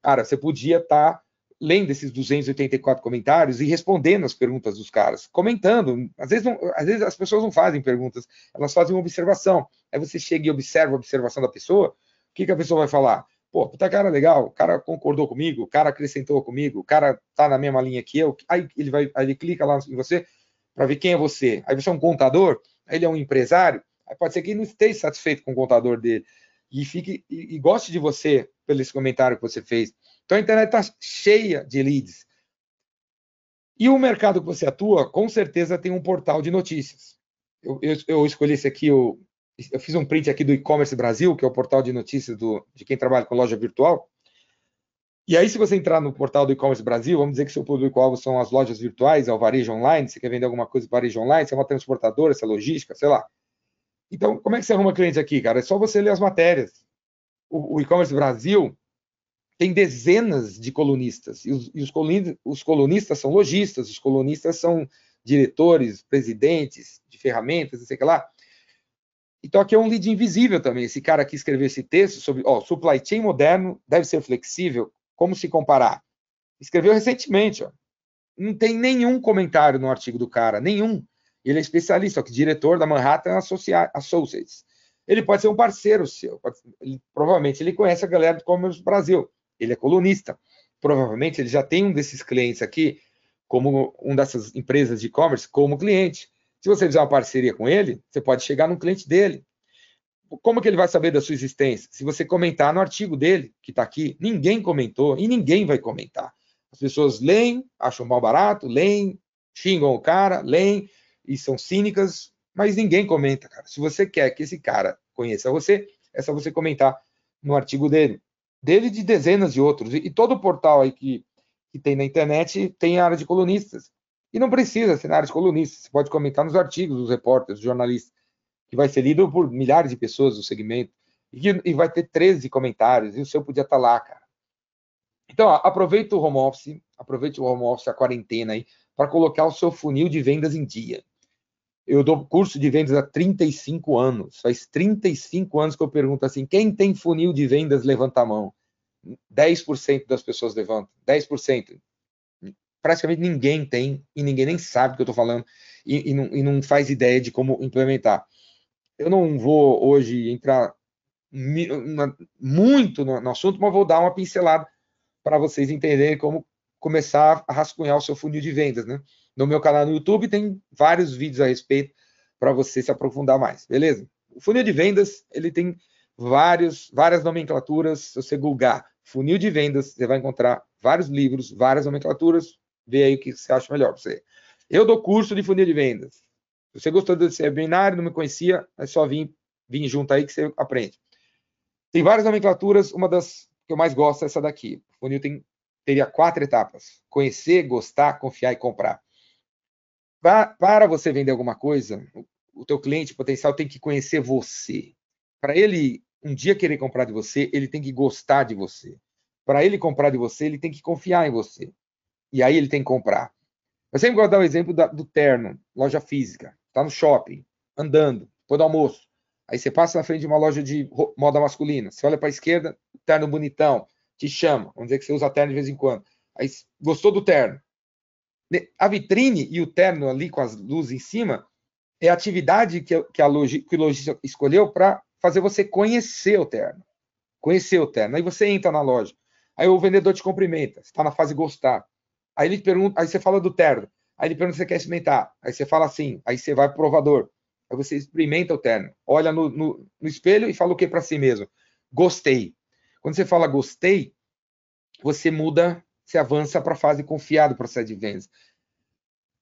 Cara, você podia estar tá lendo esses 284 comentários e respondendo as perguntas dos caras, comentando. Às vezes, não, às vezes as pessoas não fazem perguntas, elas fazem uma observação. Aí você chega e observa a observação da pessoa, o que, que a pessoa vai falar? Pô, puta cara legal, o cara concordou comigo, o cara acrescentou comigo, o cara tá na mesma linha que eu. Aí ele vai, aí ele clica lá em você para ver quem é você. Aí você é um contador, ele é um empresário, aí pode ser que ele não esteja satisfeito com o contador dele e fique e, e goste de você pelo esse comentário que você fez. Então a internet está cheia de leads. E o mercado que você atua, com certeza tem um portal de notícias. Eu, eu, eu escolhi esse aqui, eu, eu fiz um print aqui do e-commerce Brasil, que é o portal de notícias do, de quem trabalha com loja virtual. E aí, se você entrar no portal do e-commerce Brasil, vamos dizer que seu público-alvo são as lojas virtuais, é o varejo online, você quer vender alguma coisa para varejo online, você é uma transportadora, você é logística, sei lá. Então, como é que você arruma cliente aqui, cara? É só você ler as matérias. O, o e-commerce Brasil tem dezenas de colunistas, e, os, e os, colunistas, os colunistas são lojistas, os colunistas são diretores, presidentes de ferramentas, não sei o que lá. Então aqui é um lead invisível também. Esse cara aqui escreveu esse texto sobre, ó, supply chain moderno deve ser flexível, como se comparar? Escreveu recentemente, ó. Não tem nenhum comentário no artigo do cara, nenhum. Ele é especialista, que diretor da Manhattan Associates. Ele pode ser um parceiro seu. Pode, ele, provavelmente ele conhece a galera do Commerce Brasil. Ele é colunista. Provavelmente ele já tem um desses clientes aqui, como um dessas empresas de e-commerce, como cliente. Se você fizer uma parceria com ele, você pode chegar no cliente dele como que ele vai saber da sua existência? Se você comentar no artigo dele, que está aqui, ninguém comentou e ninguém vai comentar. As pessoas leem, acham mal barato, leem, xingam o cara, leem e são cínicas, mas ninguém comenta, cara. Se você quer que esse cara conheça você, é só você comentar no artigo dele. Dele de dezenas de outros. E, todo portal aí que, que tem na internet tem área de colunistas. E não precisa ser na área de colunistas. Você pode comentar nos artigos dos repórteres, dos jornalistas que vai ser lido por milhares de pessoas do segmento, e, e vai ter 13 comentários, e o seu podia estar tá lá, cara. Então, ó, aproveita o home office, aproveite o home office, a quarentena aí, para colocar o seu funil de vendas em dia. Eu dou curso de vendas há 35 anos. Faz 35 anos que eu pergunto assim: quem tem funil de vendas, levanta a mão. 10% das pessoas levantam. 10%. Praticamente ninguém tem, e ninguém nem sabe o que eu estou falando, e, e, não, e não faz ideia de como implementar eu não vou hoje entrar muito no, assunto, mas vou dar uma pincelada para vocês entenderem como começar a rascunhar o seu funil de vendas, né? No meu canal no YouTube tem vários vídeos a respeito para você se aprofundar mais, beleza? O funil de vendas, ele tem vários, várias nomenclaturas. Se você googar funil de vendas, você vai encontrar vários livros, várias nomenclaturas. Vê aí o que você acha melhor para você. Eu dou curso de funil de vendas. Se você gostou desse webinar, não me conhecia, é só vir, vir junto aí que você aprende. Tem várias nomenclaturas, uma das que eu mais gosto é essa daqui. O funil tem, teria quatro etapas: conhecer, gostar, confiar e comprar. Para, você vender alguma coisa, o, teu cliente potencial tem que conhecer você. Para ele um dia querer comprar de você, ele tem que gostar de você. Para ele comprar de você, ele tem que confiar em você. E aí ele tem que comprar. Eu sempre gosto de dar o exemplo do terno, loja física. Está no shopping, andando, depois do almoço. Aí você passa na frente de uma loja de moda masculina. Você olha para a esquerda, terno bonitão, te chama. Vamos dizer que você usa terno de vez em quando. Aí gostou do terno. A vitrine e o terno ali com as luzes em cima é a atividade que, que, a logi, que o lojista escolheu para fazer você conhecer o terno. Conhecer o terno. Aí você entra na loja. Aí o vendedor te cumprimenta. Você está na fase gostar. Aí ele pergunta, aí você fala do terno. Aí ele pergunta se você quer experimentar. Aí você fala assim. Aí você vai pro provador. Aí você experimenta o terno. Olha no, no, no espelho e fala o que para si mesmo? Gostei. Quando você fala gostei, você muda, você avança para a fase confiado do processo de vendas. O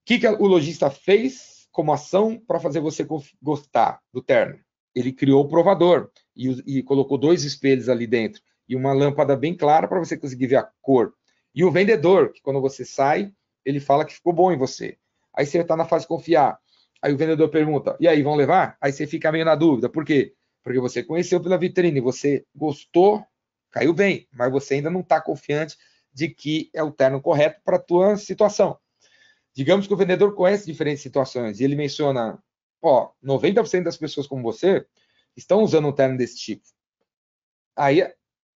que, que o lojista fez como ação para fazer você gostar do terno? Ele criou o provador e, e colocou dois espelhos ali dentro e uma lâmpada bem clara para você conseguir ver a cor. E o vendedor, que quando você sai, ele fala que ficou bom em você. Aí você está na fase confiar. Aí o vendedor pergunta: e aí, vão levar? Aí você fica meio na dúvida. Por quê? Porque você conheceu pela vitrine, você gostou, caiu bem, mas você ainda não está confiante de que é o terno correto para a tua situação. Digamos que o vendedor conhece diferentes situações e ele menciona: ó, 90% das pessoas como você estão usando um terno desse tipo. Aí,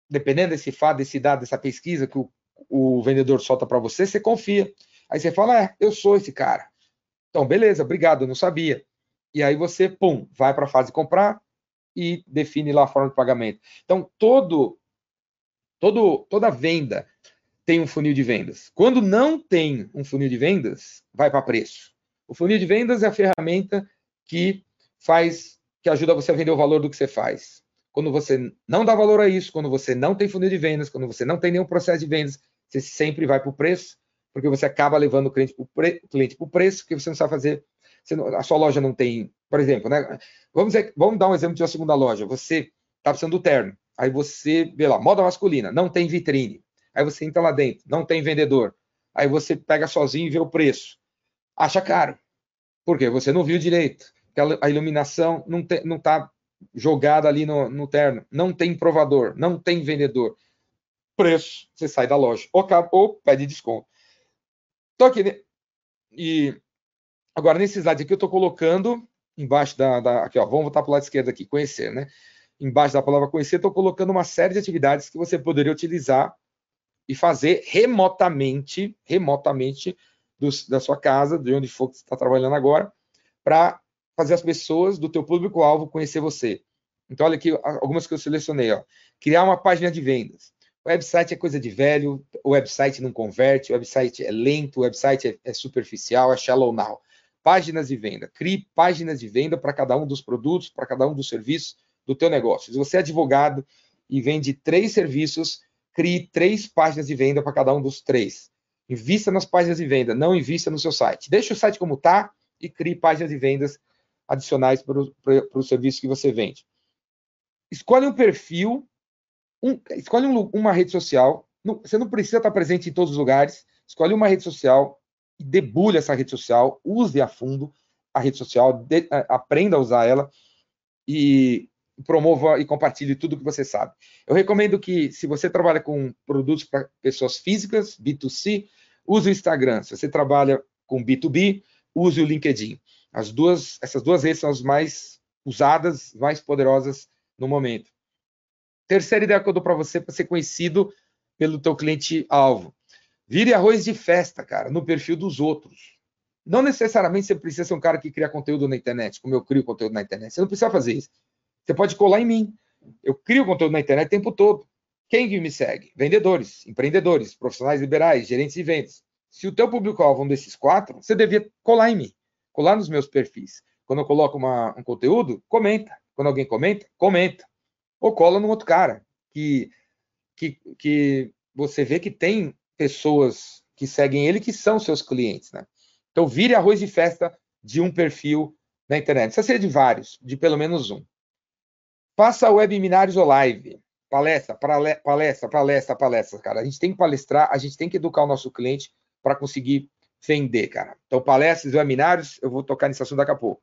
dependendo desse fato, desse dado, dessa pesquisa que o o vendedor solta para você, você confia. Aí você fala, é, eu sou esse cara. Então, beleza, obrigado, eu não sabia. E aí você, pum, vai para a fase de comprar e define lá a forma de pagamento. Então, todo, todo, toda venda tem um funil de vendas. Quando não tem um funil de vendas, vai para preço. O funil de vendas é a ferramenta que faz, que ajuda você a vender o valor do que você faz. Quando você não dá valor a isso, quando você não tem funil de vendas, quando você não tem nenhum processo de vendas, você sempre vai para o preço, porque você acaba levando o cliente para o preço, que você não sabe fazer. Não, a sua loja não tem, por exemplo, né? Vamos, vamos dar um exemplo de uma segunda loja. Você está precisando do terno. Aí você vê lá, moda masculina, não tem vitrine. Aí você entra lá dentro, não tem vendedor. Aí você pega sozinho e vê o preço. Acha caro. Por quê? Você não viu direito. A iluminação não está jogada ali no, no terno. Não tem provador, não tem vendedor preço, você sai da loja. Ou, ou pede desconto. Então aqui, né? e agora nesse slide aqui eu estou colocando embaixo da, da, aqui ó, vamos voltar para o lado esquerdo aqui, conhecer, né? Embaixo da palavra conhecer, estou colocando uma série de atividades que você poderia utilizar e fazer remotamente, remotamente do, da sua casa, de onde for que você está trabalhando agora, para fazer as pessoas do teu público-alvo conhecer você. Então, olha aqui algumas que eu selecionei. Ó. Criar uma página de vendas. O website é coisa de velho, o website não converte, o website é lento, o website é, é superficial, é shallow now. Páginas de venda. Crie páginas de venda para cada um dos produtos, para cada um dos serviços do teu negócio. Se você é advogado e vende três serviços, crie três páginas de venda para cada um dos três. Invista nas páginas de venda, não invista no seu site. Deixe o site como está e crie páginas de vendas adicionais para o serviço que você vende. Escolhe um perfil um, escolhe um, uma rede social. Não, você não precisa estar presente em todos os lugares. Escolhe uma rede social e debulhe essa rede social. Use a fundo a rede social. De, aprenda a usar ela e promova e compartilhe tudo que você sabe. Eu recomendo que, se você trabalha com produtos para pessoas físicas, B2C, use o Instagram. Se você trabalha com B2B, use o LinkedIn. As duas, essas duas redes são as mais usadas, mais poderosas no momento. Terceira ideia que eu dou para você para ser conhecido pelo teu cliente alvo. Vire arroz de festa, cara, no perfil dos outros. Não necessariamente você precisa ser um cara que cria conteúdo na internet, como eu crio conteúdo na internet. Você não precisa fazer isso. Você pode colar em mim. Eu crio conteúdo na internet o tempo todo. Quem me segue? Vendedores, empreendedores, profissionais liberais, gerentes de vendas. Se o teu público-alvo é um desses quatro, você devia colar em mim, colar nos meus perfis. Quando eu coloco uma, um conteúdo, comenta. Quando alguém comenta, comenta ou cola no outro cara, que, que, que você vê que tem pessoas que seguem ele que são seus clientes, né? Então, vire arroz de festa de um perfil na internet. Precisa ser de vários, de pelo menos um. Faça webinários ou live. Palestra, palestra, palestra, palestra, cara. A gente tem que palestrar, a gente tem que educar o nosso cliente para conseguir vender, cara. Então, palestras, webinários, eu vou tocar nesse assunto daqui a pouco.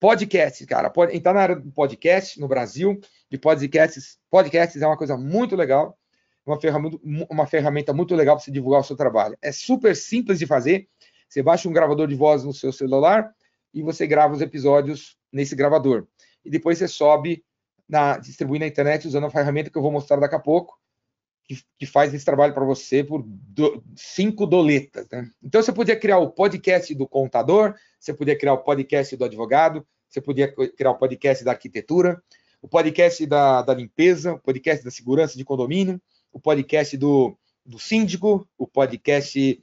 Podcast, cara. Pode entrar na área do podcast no Brasil, de podcasts. Podcasts é uma coisa muito legal, uma ferramenta, uma ferramenta muito legal para você divulgar o seu trabalho. É super simples de fazer. Você baixa um gravador de voz no seu celular e você grava os episódios nesse gravador. E depois você sobe, na, distribui na internet usando a ferramenta que eu vou mostrar daqui a pouco, que, que faz esse trabalho para você por do, cinco doletas. Né? Então você podia criar o podcast do contador, você podia criar o podcast do advogado, você podia criar o podcast da arquitetura, o podcast da, da limpeza, o podcast da segurança de condomínio, o podcast do, do síndico, o podcast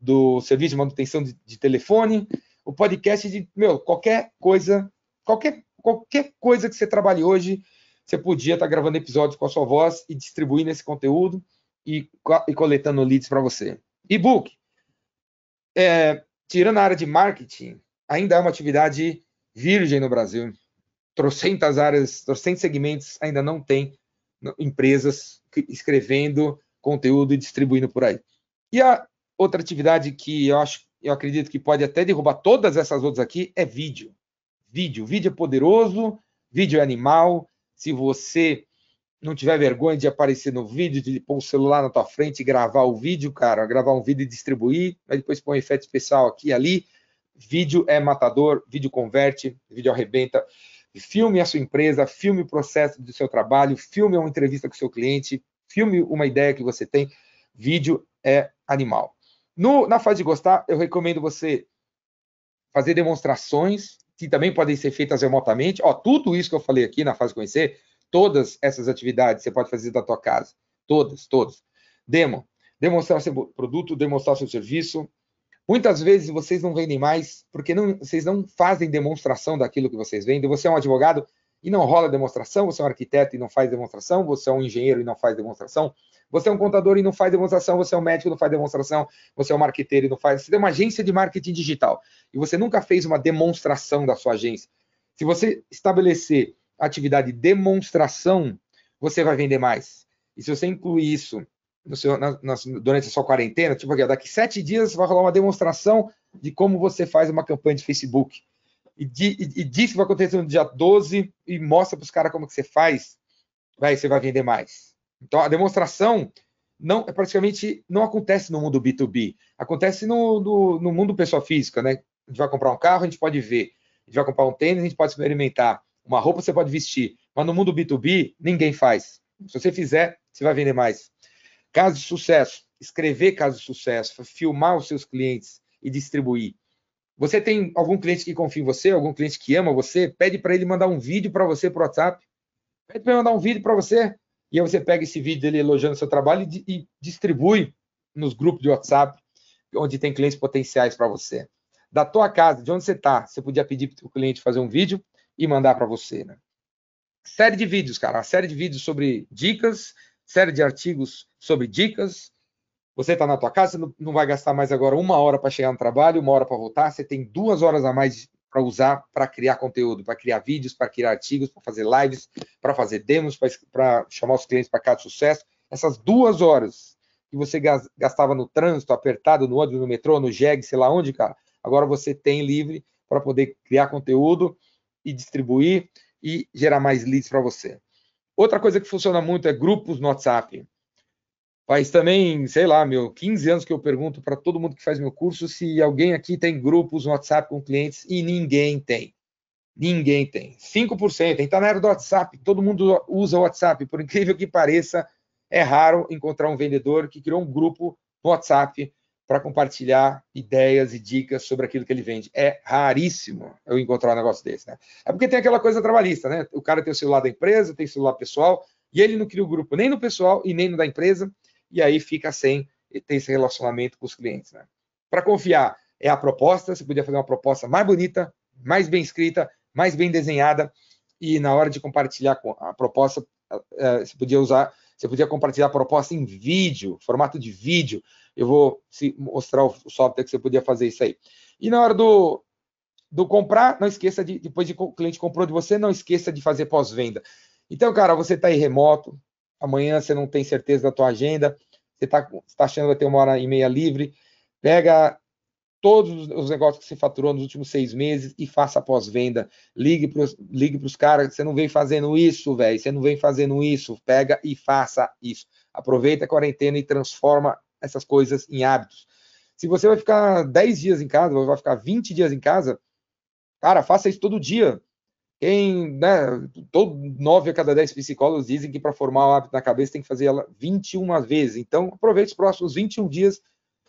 do serviço de manutenção de, de, telefone, o podcast de, meu, qualquer coisa, qualquer, qualquer coisa que você trabalhe hoje, você podia estar gravando episódios com a sua voz e distribuindo esse conteúdo e, e coletando leads para você. E-book. É, tirando a área de marketing, ainda é uma atividade virgem no Brasil. Trocentas áreas, trocentos segmentos ainda não tem empresas escrevendo conteúdo e distribuindo por aí. E a outra atividade que eu acho, eu acredito que pode até derrubar todas essas outras aqui é vídeo. Vídeo, vídeo é poderoso, vídeo é animal. Se você não tiver vergonha de aparecer no vídeo, de pôr o celular na tua frente e gravar o vídeo, cara, gravar um vídeo e distribuir, aí depois põe um efeito especial aqui e ali, Vídeo é matador, vídeo converte, vídeo arrebenta. Filme a sua empresa, filme o processo do seu trabalho, filme uma entrevista com o seu cliente, filme uma ideia que você tem. Vídeo é animal. No, na fase de gostar, eu recomendo você fazer demonstrações que também podem ser feitas remotamente. Ó, tudo isso que eu falei aqui na fase conhecer, todas essas atividades você pode fazer da tua casa. Todas, todas. Demo. Demonstrar seu produto, demonstrar seu serviço, Muitas vezes vocês não vendem mais porque não, vocês não fazem demonstração daquilo que vocês vendem. Você é um advogado e não rola demonstração, você é um arquiteto e não faz demonstração, você é um engenheiro e não faz demonstração, você é um contador e não faz demonstração, você é um médico e não faz demonstração, você é um marqueteiro e não faz. Você tem uma agência de marketing digital e você nunca fez uma demonstração da sua agência. Se você estabelecer atividade de demonstração, você vai vender mais. E se você incluir isso seu, na, na, durante a sua quarentena, tipo aqui, daqui sete dias vai rolar uma demonstração de como você faz uma campanha de Facebook. E, di, e, e diz que vai acontecer no dia 12 e mostra para os caras como que você faz, vai, você vai vender mais. Então a demonstração não é praticamente não acontece no mundo B2B, acontece no, no, no mundo pessoa física, né? A gente vai comprar um carro, a gente pode ver. A gente vai comprar um tênis, a gente pode experimentar. Uma roupa você pode vestir. Mas no mundo B2B, ninguém faz. Se você fizer, você vai vender mais. Caso de sucesso, escrever caso de sucesso, filmar os seus clientes e distribuir. Você tem algum cliente que confia em você, algum cliente que ama você, pede para ele mandar um vídeo para você para o WhatsApp. Pede para ele mandar um vídeo para você e aí você pega esse vídeo dele elogiando seu trabalho e, e distribui nos grupos de WhatsApp onde tem clientes potenciais para você. Da tua casa, de onde você está, você podia pedir para o cliente fazer um vídeo e mandar para você. Né? Série de vídeos, cara. Série de vídeos sobre dicas série de artigos sobre dicas. Você está na tua casa, não vai gastar mais agora uma hora para chegar no trabalho, uma hora para voltar. Você tem duas horas a mais para usar para criar conteúdo, para criar vídeos, para criar artigos, para fazer lives, para fazer demos, para chamar os clientes para cá de sucesso. Essas duas horas que você gastava no trânsito, apertado no ônibus, no metrô, no jegue, sei lá onde, cara, agora você tem livre para poder criar conteúdo e distribuir e gerar mais leads para você. Outra coisa que funciona muito é grupos no WhatsApp. Faz também, sei lá, meu, 15 anos que eu pergunto para todo mundo que faz meu curso se alguém aqui tem grupos no WhatsApp com clientes e ninguém tem. Ninguém tem. 5%. Está na era do WhatsApp, todo mundo usa o WhatsApp. Por incrível que pareça, é raro encontrar um vendedor que criou um grupo no WhatsApp para compartilhar ideias e dicas sobre aquilo que ele vende. É raríssimo eu encontrar um negócio desse, né? É porque tem aquela coisa trabalhista, né? O cara tem o celular da empresa, tem o celular pessoal, e ele não cria o grupo nem no pessoal e nem no da empresa, e aí fica sem ter esse relacionamento com os clientes, né? Para confiar, é a proposta, você podia fazer uma proposta mais bonita, mais bem escrita, mais bem desenhada, e na hora de compartilhar a proposta, eh, você podia usar, você podia compartilhar a proposta em vídeo, formato de vídeo, eu vou mostrar o software que você podia fazer isso aí. E na hora do, do comprar, não esqueça de, depois de o cliente comprou de você, não esqueça de fazer pós-venda. Então, cara, você está aí remoto, amanhã você não tem certeza da tua agenda, você está tá achando que vai ter uma hora e meia livre, pega todos os negócios que você faturou nos últimos seis meses e faça pós-venda. Ligue para os ligue caras, você não vem fazendo isso, velho, você não vem fazendo isso, pega e faça isso. Aproveita a quarentena e transforma essas coisas em hábitos. Se você vai ficar 10 dias em casa, vai ficar 20 dias em casa, cara, faça isso todo dia. Quem, né, todo 9 a cada 10 psicólogos dizem que para formar o hábito na cabeça tem que fazer ela 21 vezes. Então, aproveite os próximos 21 dias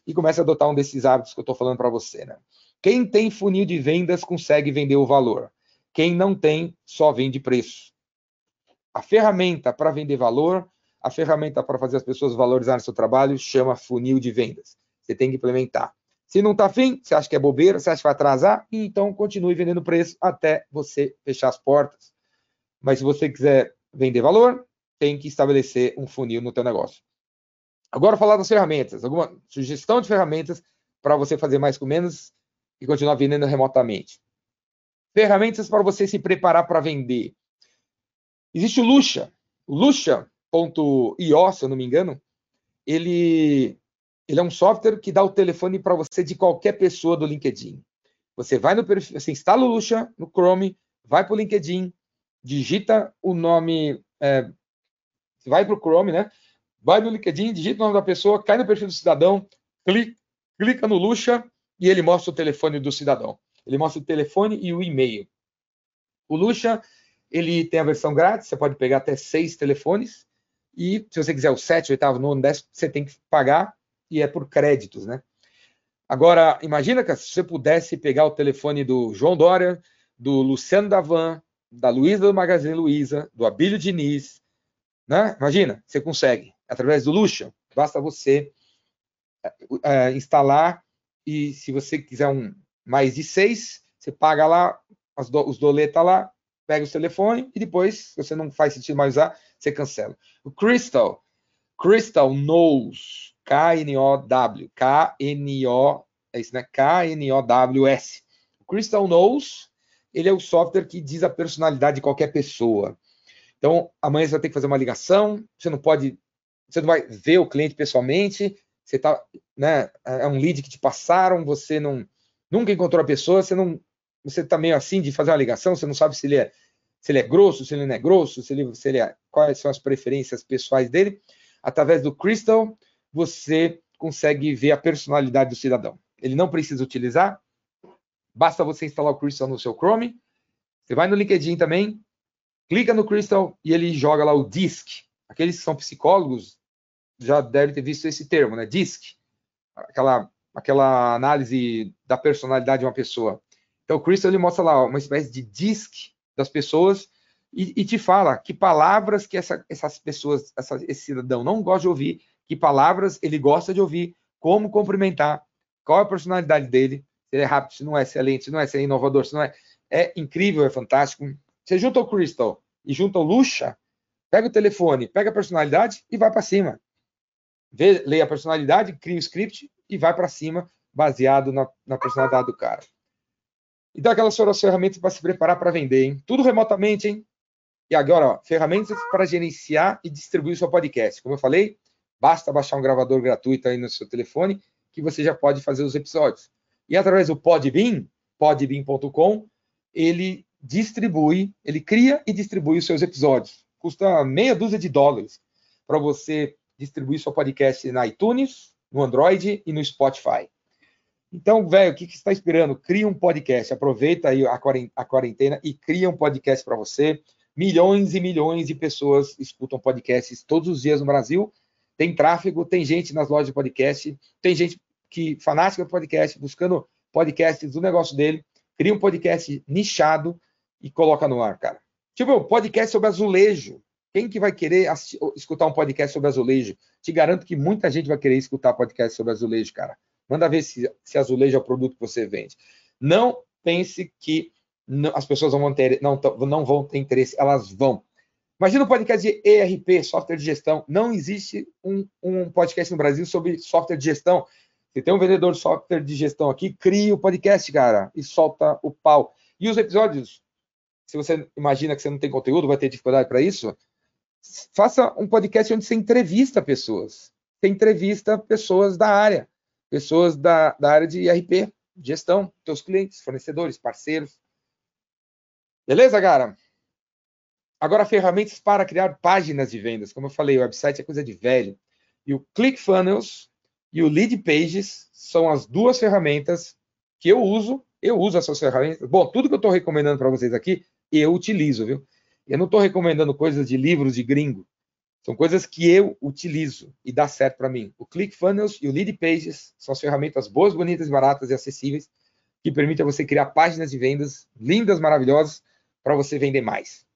e comece a adotar um desses hábitos que eu estou falando para você. Né? Quem tem funil de vendas consegue vender o valor. Quem não tem, só vende preço. A ferramenta para vender valor, a ferramenta para fazer as pessoas valorizarem seu trabalho, chama funil de vendas. Você tem que implementar. Se não está afim, você acha que é bobeira, você acha que vai atrasar, então continue vendendo preço até você fechar as portas. Mas se você quiser vender valor, tem que estabelecer um funil no teu negócio. Agora falar das ferramentas, alguma sugestão de ferramentas para você fazer mais com menos e continuar vendendo remotamente. Ferramentas para você se preparar para vender. Existe o Lucha, o se eu não me engano, ele, ele é um software que dá o telefone para você de qualquer pessoa do LinkedIn. Você vai no perfil, você instala o Lucha no Chrome, vai para o LinkedIn, digita o nome, é, vai para o Chrome, né? vai no LinkedIn, digita o nome da pessoa, cai no perfil do cidadão, clica, clica no Lucha e ele mostra o telefone do cidadão. Ele mostra o telefone e o e-mail. O Lucha, ele tem a versão grátis, você pode pegar até seis telefones, e se você quiser o 7, oitavo, nono, décimo, você tem que pagar, e é por créditos, né? Agora, imagina que se você pudesse pegar o telefone do João Dória, do Luciano Davan, da Luísa do Magazine Luiza, do Abílio Diniz, né? Imagina, você consegue através do Luxa. Basta você é, instalar e se você quiser um mais de seis, você paga lá do, os doletas lá, pega o telefone e depois, se você não faz sentido mais usar, você cancela. O Crystal, Crystal Knows, K-N-O-W, K-N-O, é isso, né? K-N-O-W-S. Crystal Knows, ele é o software que diz a personalidade de qualquer pessoa. Então, amanhã você vai ter que fazer uma ligação, você não pode você não vai ver o cliente pessoalmente, você tá, né, é um lead que te passaram, você não nunca encontrou a pessoa, você não você tá meio assim de fazer uma ligação, você não sabe se ele é se ele é grosso, se ele não é grosso, se ele, se ele é, quais são as preferências pessoais dele. Através do Crystal, você consegue ver a personalidade do cidadão. Ele não precisa utilizar, basta você instalar o Crystal no seu Chrome. Você vai no LinkedIn também, clica no Crystal e ele joga lá o DISC. Aqueles que são psicólogos já deve ter visto esse termo, né? DISC, aquela, aquela análise da personalidade de uma pessoa. Então, o Crystal ele mostra lá uma espécie de DISC das pessoas e, e te fala que palavras que essa, essas pessoas, essa, esse cidadão não gosta de ouvir, que palavras ele gosta de ouvir, como cumprimentar, qual é a personalidade dele, se ele é rápido, se não é excelente, se não é, se é inovador, se não é. É incrível, é fantástico. Você junta o Crystal e junta o Lucha, pega o telefone, pega a personalidade e vai para cima vê, lê a personalidade, cria o script e vai para cima, baseado na, na, personalidade do cara. Então, aquelas foram as ferramentas para se preparar para vender, hein? Tudo remotamente, hein? E agora, ó, ferramentas para gerenciar e distribuir o seu podcast. Como eu falei, basta baixar um gravador gratuito aí no seu telefone que você já pode fazer os episódios. E através do Podbean, podbean.com, ele distribui, ele cria e distribui os seus episódios. Custa meia dúzia de dólares para você distribuir seu podcast na iTunes, no Android e no Spotify. Então, velho, o que, que está esperando? Cria um podcast. Aproveita aí a quarentena e cria um podcast para você. Milhões e milhões de pessoas escutam podcasts todos os dias no Brasil. Tem tráfego, tem gente nas lojas de podcast, tem gente que fanática do podcast, buscando podcasts do negócio dele. Cria um podcast nichado e coloca no ar, cara. Tipo, podcast sobre azulejo. Quem que vai querer assistir, escutar um podcast sobre azulejo? Te garanto que muita gente vai querer escutar podcast sobre azulejo, cara. Manda ver se, se azulejo é o produto que você vende. Não pense que não, as pessoas vão ter, não, não vão ter interesse, elas vão. Imagina um podcast de ERP, software de gestão. Não existe um, um podcast no Brasil sobre software de gestão. Se tem um vendedor de software de gestão aqui, cria o podcast, cara, e solta o pau. E os episódios, se você imagina que você não tem conteúdo, vai ter dificuldade para isso, faça um podcast onde você entrevista pessoas. Você entrevista pessoas da área, pessoas da, da área de IRP. gestão, teus clientes, fornecedores, parceiros. Beleza, cara? Agora, ferramentas para criar páginas de vendas. Como eu falei, o website é coisa de velho. E o ClickFunnels e o Lead Pages são as duas ferramentas que eu uso. Eu uso essas ferramentas. Bom, tudo que eu estou recomendando para vocês aqui, eu utilizo, viu? Eu não estou recomendando coisas de livros de gringo. São coisas que eu utilizo e dá certo para mim. O ClickFunnels e o Lead Pages são as ferramentas boas, bonitas, baratas e acessíveis que permitem você criar páginas de vendas lindas, maravilhosas, para você vender mais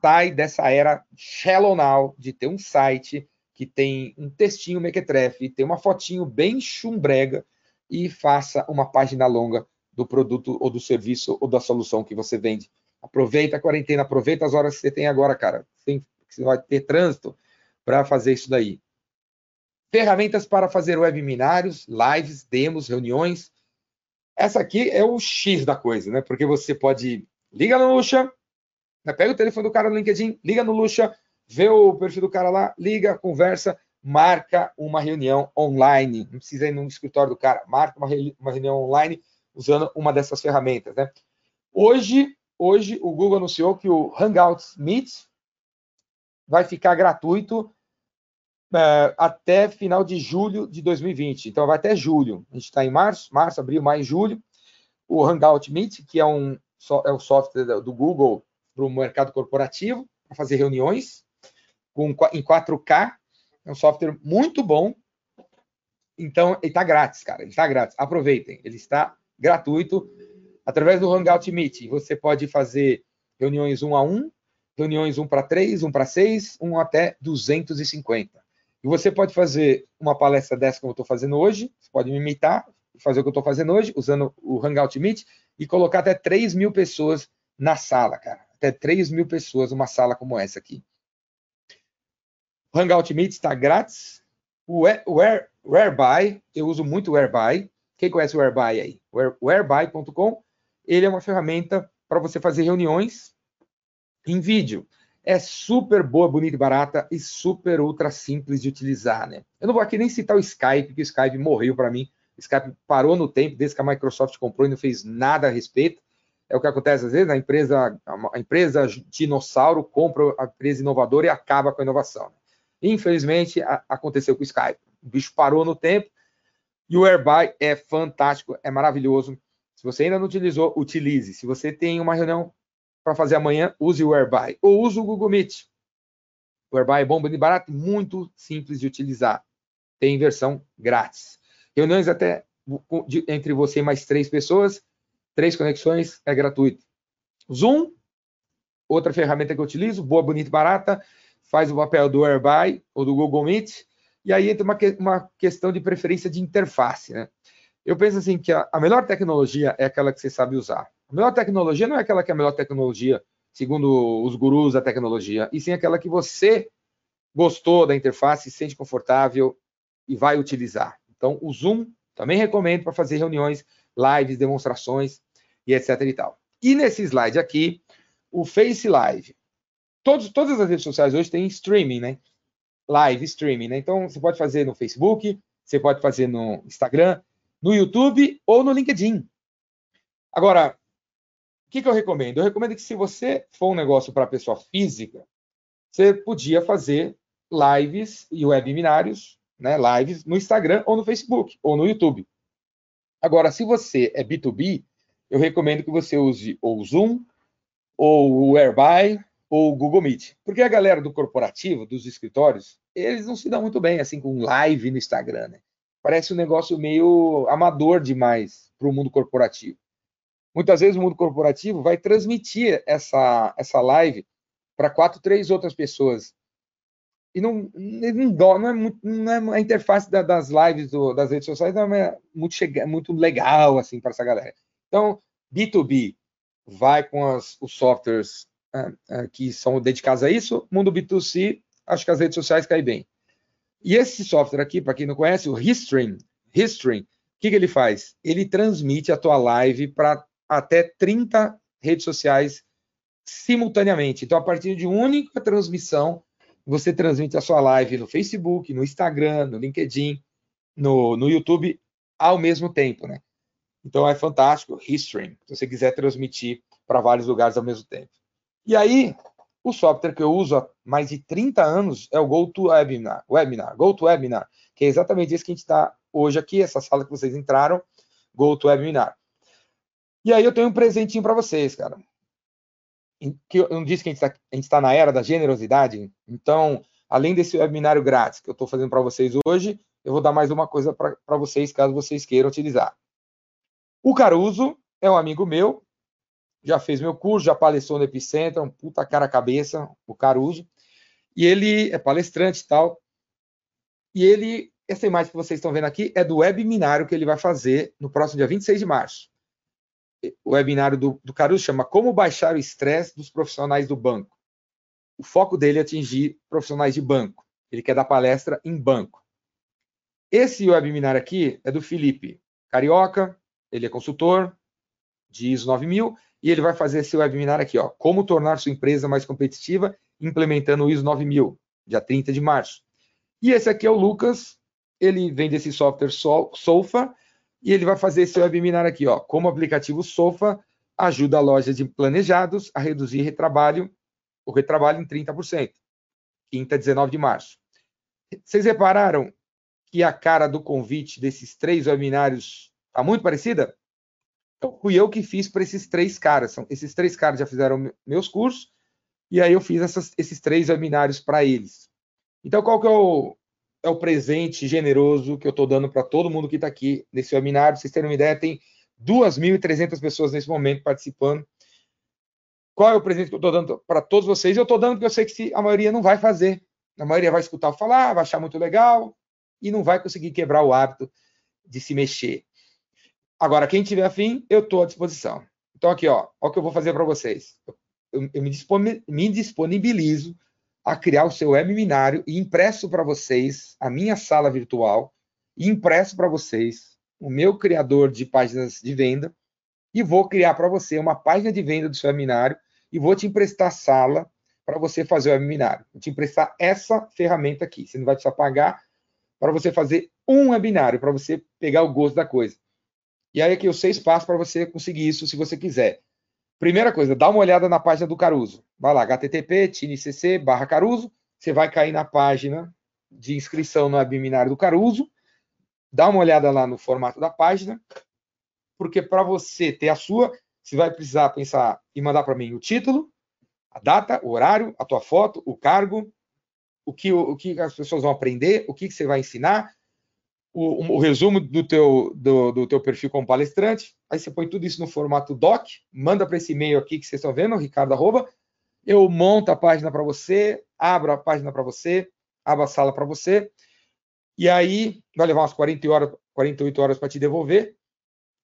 sai dessa era shallow now, de ter um site que tem um textinho mequetrefe, tem uma fotinho bem chumbrega e faça uma página longa do produto ou do serviço ou da solução que você vende. Aproveita a quarentena, aproveita as horas que você tem agora, cara. Você vai ter trânsito para fazer isso daí. Ferramentas para fazer webinários, lives, demos, reuniões. Essa aqui é o X da coisa, né? Porque você pode liga no Lucha, né? Pega o telefone do cara no LinkedIn, liga no Lucha, vê o perfil do cara lá, liga, conversa, marca uma reunião online. Não precisa ir no escritório do cara, marca uma, uma reunião online usando uma dessas ferramentas. Né? Hoje, hoje, o Google anunciou que o Hangouts Meet vai ficar gratuito é, até final de julho de 2020. Então, vai até julho. A gente está em março, março, abril, maio, julho. O Hangout Meet, que é um é o software do Google para o mercado corporativo, para fazer reuniões com, em 4K. É um software muito bom. Então, ele está grátis, cara. Ele está grátis. Aproveitem. Ele está gratuito. Através do Hangout Meet, você pode fazer reuniões um a um, reuniões um para três, um para seis, um até 250. E você pode fazer uma palestra dessa como eu estou fazendo hoje, você pode me imitar, fazer o que eu estou fazendo hoje, usando o Hangout Meet, e colocar até 3 mil pessoas na sala, cara até 3 mil pessoas numa sala como essa aqui. Hangout Meet está grátis. O Whereby, eu uso muito o Whereby. Quem conhece o Whereby aí? Whereby.com, ele é uma ferramenta para você fazer reuniões em vídeo. É super boa, bonita e barata e super ultra simples de utilizar, né? Eu não vou aqui nem citar o Skype, porque o Skype morreu para mim. O Skype parou no tempo desde que a Microsoft comprou e não fez nada a respeito. É o que acontece às vezes, a empresa, a empresa dinossauro compra a empresa inovadora e acaba com a inovação. Infelizmente, a, aconteceu com o Skype. O bicho parou no tempo e o Airbuy é fantástico, é maravilhoso. Se você ainda não utilizou, utilize. Se você tem uma reunião para fazer amanhã, use o Airbuy ou use o Google Meet. O Airbuy é bom, bem barato, muito simples de utilizar. Tem versão grátis. Reuniões até entre você e mais três pessoas Três conexões é gratuito. Zoom, outra ferramenta que eu utilizo, boa, bonita e barata, faz o papel do Airby ou do Google Meet, e aí entra uma, uma questão de preferência de interface. Né? Eu penso assim que a, a melhor tecnologia é aquela que você sabe usar. A melhor tecnologia não é aquela que é a melhor tecnologia, segundo os gurus da tecnologia, e sim aquela que você gostou da interface, se sente confortável e vai utilizar. Então, o Zoom também recomendo para fazer reuniões lives, demonstrações e etc e tal. E nesse slide aqui, o Face Live. Todos, todas as redes sociais hoje têm streaming, né? Live streaming, né? Então você pode fazer no Facebook, você pode fazer no Instagram, no YouTube ou no LinkedIn. Agora, o que, que eu recomendo? Eu recomendo que se você for um negócio para pessoa física, você podia fazer lives e webinários, né, lives no Instagram ou no Facebook ou no YouTube. Agora, se você é B2B, eu recomendo que você use ou o Zoom, ou o Airby, ou o Google Meet. Porque a galera do corporativo, dos escritórios, eles não se dão muito bem assim com live no Instagram, né? Parece um negócio meio amador demais para o mundo corporativo. Muitas vezes o mundo corporativo vai transmitir essa, essa live para quatro, três outras pessoas e não, não, não, é muito, não é a interface da, das lives do, das redes sociais não é muito, chega, muito legal assim para essa galera. Então, B2B vai com as, os softwares uh, uh, que são dedicados a isso, mundo B2C, acho que as redes sociais caem bem. E esse software aqui, para quem não conhece, o Histream, Histream, o que, que ele faz? Ele transmite a tua live para até 30 redes sociais simultaneamente. Então, a partir de única transmissão, você transmite a sua live no Facebook, no Instagram, no LinkedIn, no, no YouTube ao mesmo tempo, né? Então é fantástico, Restream, se você quiser transmitir para vários lugares ao mesmo tempo. E aí, o software que eu uso há mais de 30 anos é o GoToWebinar, Webinar, GoToWebinar, que é exatamente isso que a gente está hoje aqui, essa sala que vocês entraram, GoToWebinar. E aí eu tenho um presentinho para vocês, cara. Que eu não disse que a gente está tá na era da generosidade, então, além desse webinário grátis que eu estou fazendo para vocês hoje, eu vou dar mais uma coisa para vocês, caso vocês queiram utilizar. O Caruso é um amigo meu, já fez meu curso, já palestrou no Epicentro, um puta cara cabeça, o Caruso. E ele é palestrante e tal. E ele, essa imagem que vocês estão vendo aqui é do webinário que ele vai fazer no próximo dia 26 de março. O webinário do, do Caruso chama Como Baixar o Estresse dos Profissionais do Banco. O foco dele é atingir profissionais de banco. Ele quer dar palestra em banco. Esse webinar aqui é do Felipe Carioca, ele é consultor de ISO 9000 e ele vai fazer esse webinar aqui, ó, como tornar sua empresa mais competitiva implementando o ISO 9000, dia 30 de março. E esse aqui é o Lucas, ele vem desse software Sofa e ele vai fazer esse webinar aqui, ó, como o aplicativo Sofa ajuda a loja de planejados a reduzir retrabalho, o retrabalho em 30%. Quinta, 19 de março. Vocês repararam que a cara do convite desses três webinários está muito parecida? Então, fui eu que fiz para esses três caras. São, esses três caras já fizeram meus cursos, e aí eu fiz essas, esses três webinários para eles. Então, qual que é o, é o presente generoso que eu estou dando para todo mundo que está aqui nesse webinário? Pra vocês terem uma ideia, tem 2.300 pessoas nesse momento participando. Qual é o presente que eu estou dando para todos vocês? Eu estou dando porque eu sei que a maioria não vai fazer. A maioria vai escutar falar, vai achar muito legal e não vai conseguir quebrar o hábito de se mexer. Agora, quem tiver afim, eu estou à disposição. Então, aqui, ó, ó o que eu vou fazer para vocês. Eu, eu me, disponibilizo a criar o seu webinário e impresso para vocês a minha sala virtual e impresso para vocês o meu criador de páginas de venda e vou criar para você uma página de venda do seu webinário e vou te emprestar sala para você fazer o webinário. Vou te emprestar essa ferramenta aqui. Você não vai precisar pagar para você fazer um webinário, para você pegar o gosto da coisa. E aí aqui os seis passos para você conseguir isso, se você quiser. Primeira coisa, dá uma olhada na página do Caruso. Vai lá, http tinecc barra Caruso. Você vai cair na página de inscrição no webinário do Caruso. Dá uma olhada lá no formato da página, porque para você ter a sua, você vai precisar pensar e mandar para mim o título, a data, o horário, a tua foto, o cargo, o que, o, que as pessoas vão aprender, o que, que você vai ensinar, o, o, resumo do teu, do, do, teu perfil como palestrante, aí você põe tudo isso no formato doc, manda para esse e-mail aqui que vocês estão vendo, Ricardo arroba, eu monto a página para você, abro a página para você, abro a sala para você, e aí vai levar umas 40 horas, 48 horas para te devolver,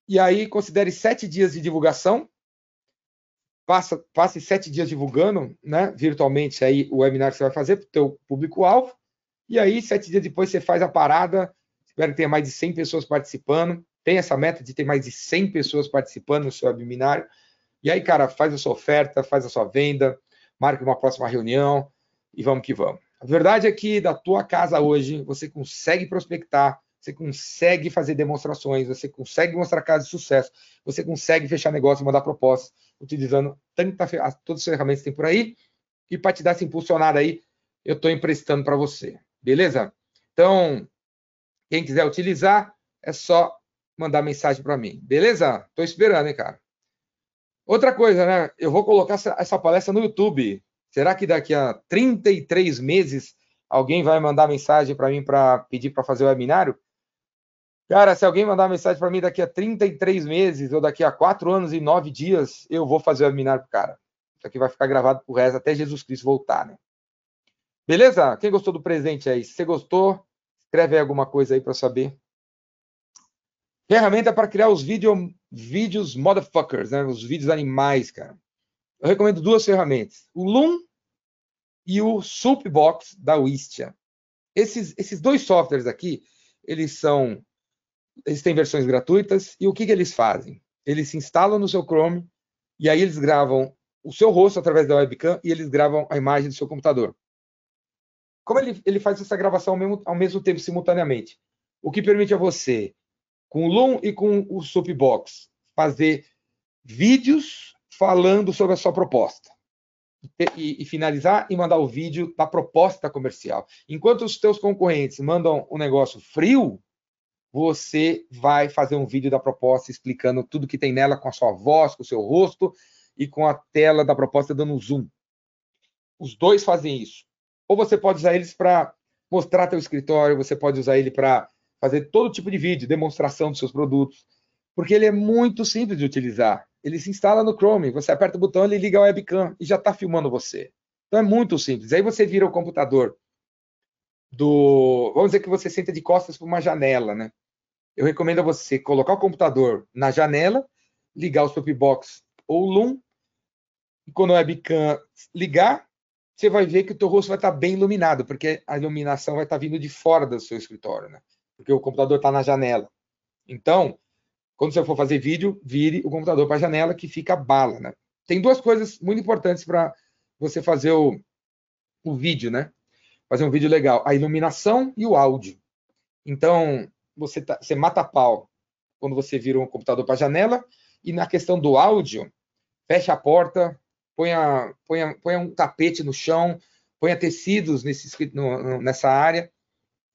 e aí considere sete dias de divulgação, passa, passe sete dias divulgando, né, virtualmente aí o webinar que você vai fazer para o teu público-alvo, e aí sete dias depois você faz a parada Espero que tenha mais de 100 pessoas participando. Tem essa meta de ter mais de 100 pessoas participando no seu webinário. E aí, cara, faz a sua oferta, faz a sua venda, marque uma próxima reunião e vamos que vamos. A verdade é que da tua casa hoje você consegue prospectar, você consegue fazer demonstrações, você consegue mostrar casos de sucesso, você consegue fechar negócio e mandar propostas utilizando tanta, todas as ferramentas que tem por aí. E para te dar essa impulsionada aí, eu estou emprestando para você. Beleza? Então, quem quiser utilizar, é só mandar mensagem para mim. Beleza? Estou esperando, hein, cara. Outra coisa, né? Eu vou colocar essa palestra no YouTube. Será que daqui a 33 meses alguém vai mandar mensagem para mim para pedir para fazer o webinário? Cara, se alguém mandar mensagem para mim daqui a 33 meses ou daqui a 4 anos e 9 dias, eu vou fazer o webinário pro cara. Isso aqui vai ficar gravado pro resto até Jesus Cristo voltar, né? Beleza? Quem gostou do presente aí? Se você gostou, Escreve alguma coisa aí para saber. Ferramenta para criar os video, vídeos motherfuckers, né? Os vídeos animais, cara. Eu recomendo duas ferramentas. O Loom e o Soapbox da Wistia. Esses, esses dois softwares aqui, eles são... Eles têm versões gratuitas. E o que, que eles fazem? Eles se instalam no seu Chrome e aí eles gravam o seu rosto através da webcam e eles gravam a imagem do seu computador. Como ele, ele faz essa gravação ao mesmo, ao mesmo tempo, simultaneamente? O que permite a você, com o Loom e com o Supbox, fazer vídeos falando sobre a sua proposta. E, e, finalizar e mandar o vídeo da proposta comercial. Enquanto os teus concorrentes mandam um negócio frio, você vai fazer um vídeo da proposta explicando tudo que tem nela com a sua voz, com o seu rosto e com a tela da proposta dando zoom. Os dois fazem isso. Ou você pode usar eles para mostrar teu escritório, você pode usar ele para fazer todo tipo de vídeo, demonstração dos seus produtos, porque ele é muito simples de utilizar. Ele se instala no Chrome, você aperta o botão, ele liga a webcam e já está filmando você. Então é muito simples. Aí você vira o computador do. Vamos dizer que você senta de costas para uma janela, né? Eu recomendo a você colocar o computador na janela, ligar o Soapbox ou o Loom, e quando a webcam ligar, você vai ver que o teu rosto vai estar bem iluminado, porque a iluminação vai estar vindo de fora do seu escritório, né? Porque o computador está na janela. Então, quando você for fazer vídeo, vire o computador para a janela que fica bala, né? Tem duas coisas muito importantes para você fazer o, o vídeo, né? Fazer um vídeo legal, a iluminação e o áudio. Então, você, tá, você mata a pau quando você vira um computador para a janela, e na questão do áudio, fecha a porta, ponha, ponha, ponha um tapete no chão, ponha tecidos nesse, no, nessa área,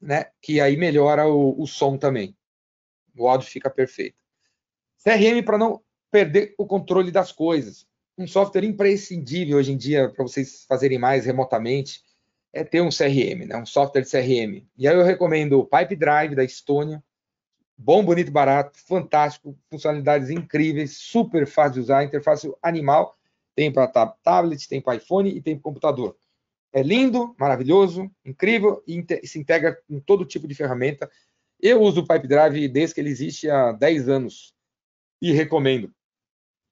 né? Que aí melhora o, o som também. O áudio fica perfeito. CRM para não perder o controle das coisas. Um software imprescindível hoje em dia para vocês fazerem mais remotamente é ter um CRM, né? um software de CRM. E aí eu recomendo o Pipe Drive da Estônia. Bom, bonito, barato, fantástico, funcionalidades incríveis, super fácil de usar, interface animal tem para tablet, tem para iPhone e tem para computador. É lindo, maravilhoso, incrível e se integra com todo tipo de ferramenta. Eu uso o Pipe Drive desde que ele existe há 10 anos e recomendo.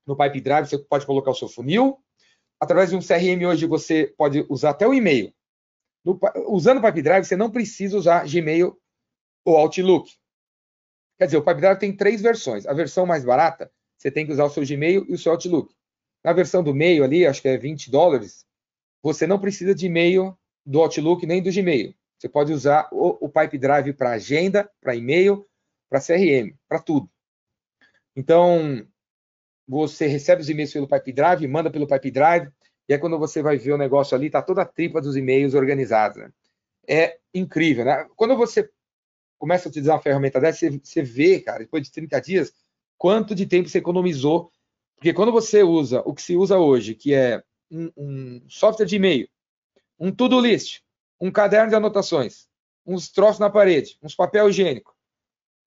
No Pipe Drive você pode colocar o seu funil. Através de um CRM hoje você pode usar até o e-mail. No, usando o Pipe Drive você não precisa usar Gmail ou Outlook. Quer dizer, o Pipe Drive tem três versões. A versão mais barata, você tem que usar o seu Gmail e o seu Outlook. Na versão do meio ali, acho que é 20 dólares, você não precisa de e-mail do Outlook nem do Gmail. Você pode usar o, o Pipe Drive para agenda, para e-mail, para CRM, para tudo. Então, você recebe os e-mails pelo Pipe Drive, manda pelo Pipe Drive, e aí quando você vai ver o negócio ali, está toda a tripa dos e-mails organizada. É incrível, né? Quando você começa a utilizar uma ferramenta dessa, você, você vê, cara, depois de 30 dias, quanto de tempo você economizou porque quando você usa o que se usa hoje, que é um, um software de e-mail, um to-do list, um caderno de anotações, uns troços na parede, uns papel higiênico,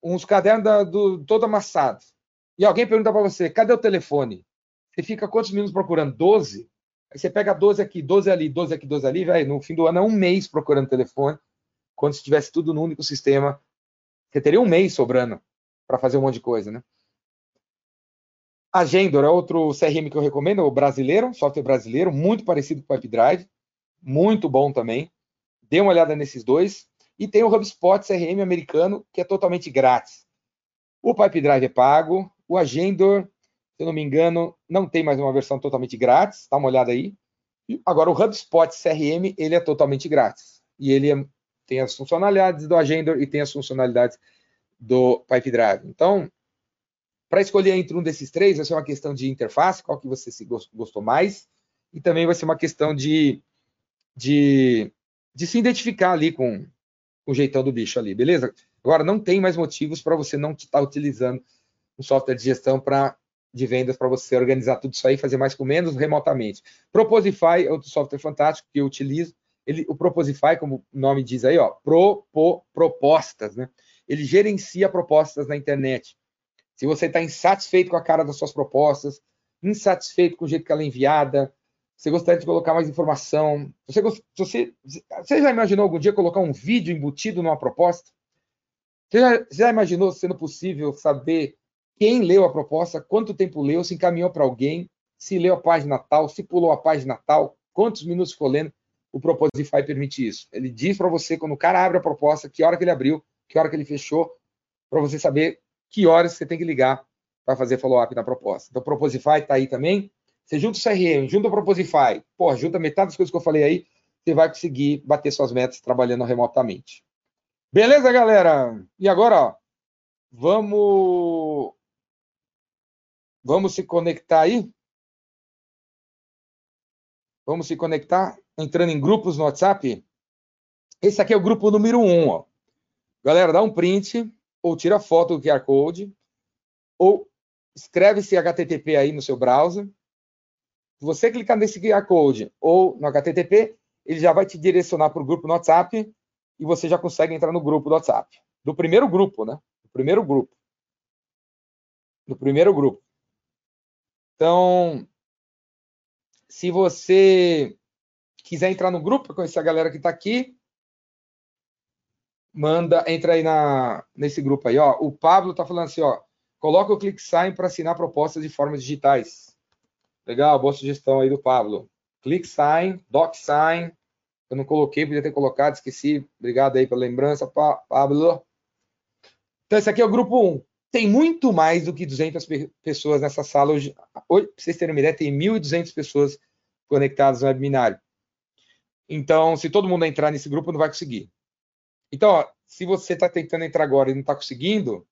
uns cadernos da, do, todo amassados, e alguém pergunta para você, cadê o telefone? Você fica quantos minutos procurando? 12? Aí você pega 12 aqui, 12 ali, 12 aqui, 12 ali, velho, no fim do ano é um mês procurando telefone. Quando se tivesse tudo no único sistema, você teria um mês sobrando para fazer um monte de coisa, né? Agendor é outro CRM que eu recomendo, o brasileiro, software brasileiro, muito parecido com o PipeDrive, muito bom também. Dê uma olhada nesses dois. E tem o HubSpot CRM americano, que é totalmente grátis. O PipeDrive é pago, o Agendor, se eu não me engano, não tem mais uma versão totalmente grátis, dá uma olhada aí. Agora, o HubSpot CRM, ele é totalmente grátis. E ele é, tem as funcionalidades do Agendor e tem as funcionalidades do PipeDrive. Então, para escolher entre um desses três, vai ser uma questão de interface, qual que você se gostou mais, e também vai ser uma questão de, de, de se identificar ali com, com, o jeitão do bicho ali, beleza? Agora, não tem mais motivos para você não estar tá utilizando um software de gestão para de vendas para você organizar tudo isso aí, fazer mais com menos remotamente. Proposify é outro software fantástico que eu utilizo. Ele, o Proposify, como o nome diz aí, ó, propo, propostas, né? Ele gerencia propostas na internet se você está insatisfeito com a cara das suas propostas, insatisfeito com o jeito que ela é enviada, você gostaria de colocar mais informação, você, você, você já imaginou algum dia colocar um vídeo embutido numa proposta? Você já, já imaginou sendo possível saber quem leu a proposta, quanto tempo leu, se encaminhou para alguém, se leu a página tal, se pulou a página tal, quantos minutos ficou lendo? O Proposify permite isso. Ele diz para você, quando o cara abre a proposta, que hora que ele abriu, que hora que ele fechou, para você saber que horas você tem que ligar para fazer follow-up na proposta. Então, Proposify está aí também. Você junta o CRM, junta o Proposify, pô, junta metade das coisas que eu falei aí, você vai conseguir bater suas metas trabalhando remotamente. Beleza, galera? E agora, ó, Vamos Vamos se conectar aí? Vamos se conectar entrando em grupos no WhatsApp? Esse aqui é o grupo número 1, um, ó. Galera, dá um print ou tira foto do QR Code ou escreve esse HTTP aí no seu browser. Se você clicar nesse QR Code ou no HTTP, ele já vai te direcionar para o grupo no WhatsApp e você já consegue entrar no grupo do WhatsApp. Do primeiro grupo, né? Do primeiro grupo. Do primeiro grupo. Então, se você quiser entrar no grupo conhecer a galera que está aqui, manda, entra aí na, nesse grupo aí, ó. O Pablo está falando assim, ó, coloca o ClickSign para assinar propostas de formas digitais. Legal, boa sugestão aí do Pablo. ClickSign, DocSign, eu não coloquei, podia ter colocado, esqueci. Obrigado aí pela lembrança, Pablo. Então, esse aqui é o grupo 1 tem muito mais do que 200 pessoas nessa sala hoje. Hoje, vocês terem uma ideia, tem 1.200 pessoas conectadas no webinário. Então, se todo mundo entrar nesse grupo, não vai conseguir. Então, ó, se você está tentando entrar agora e não está conseguindo,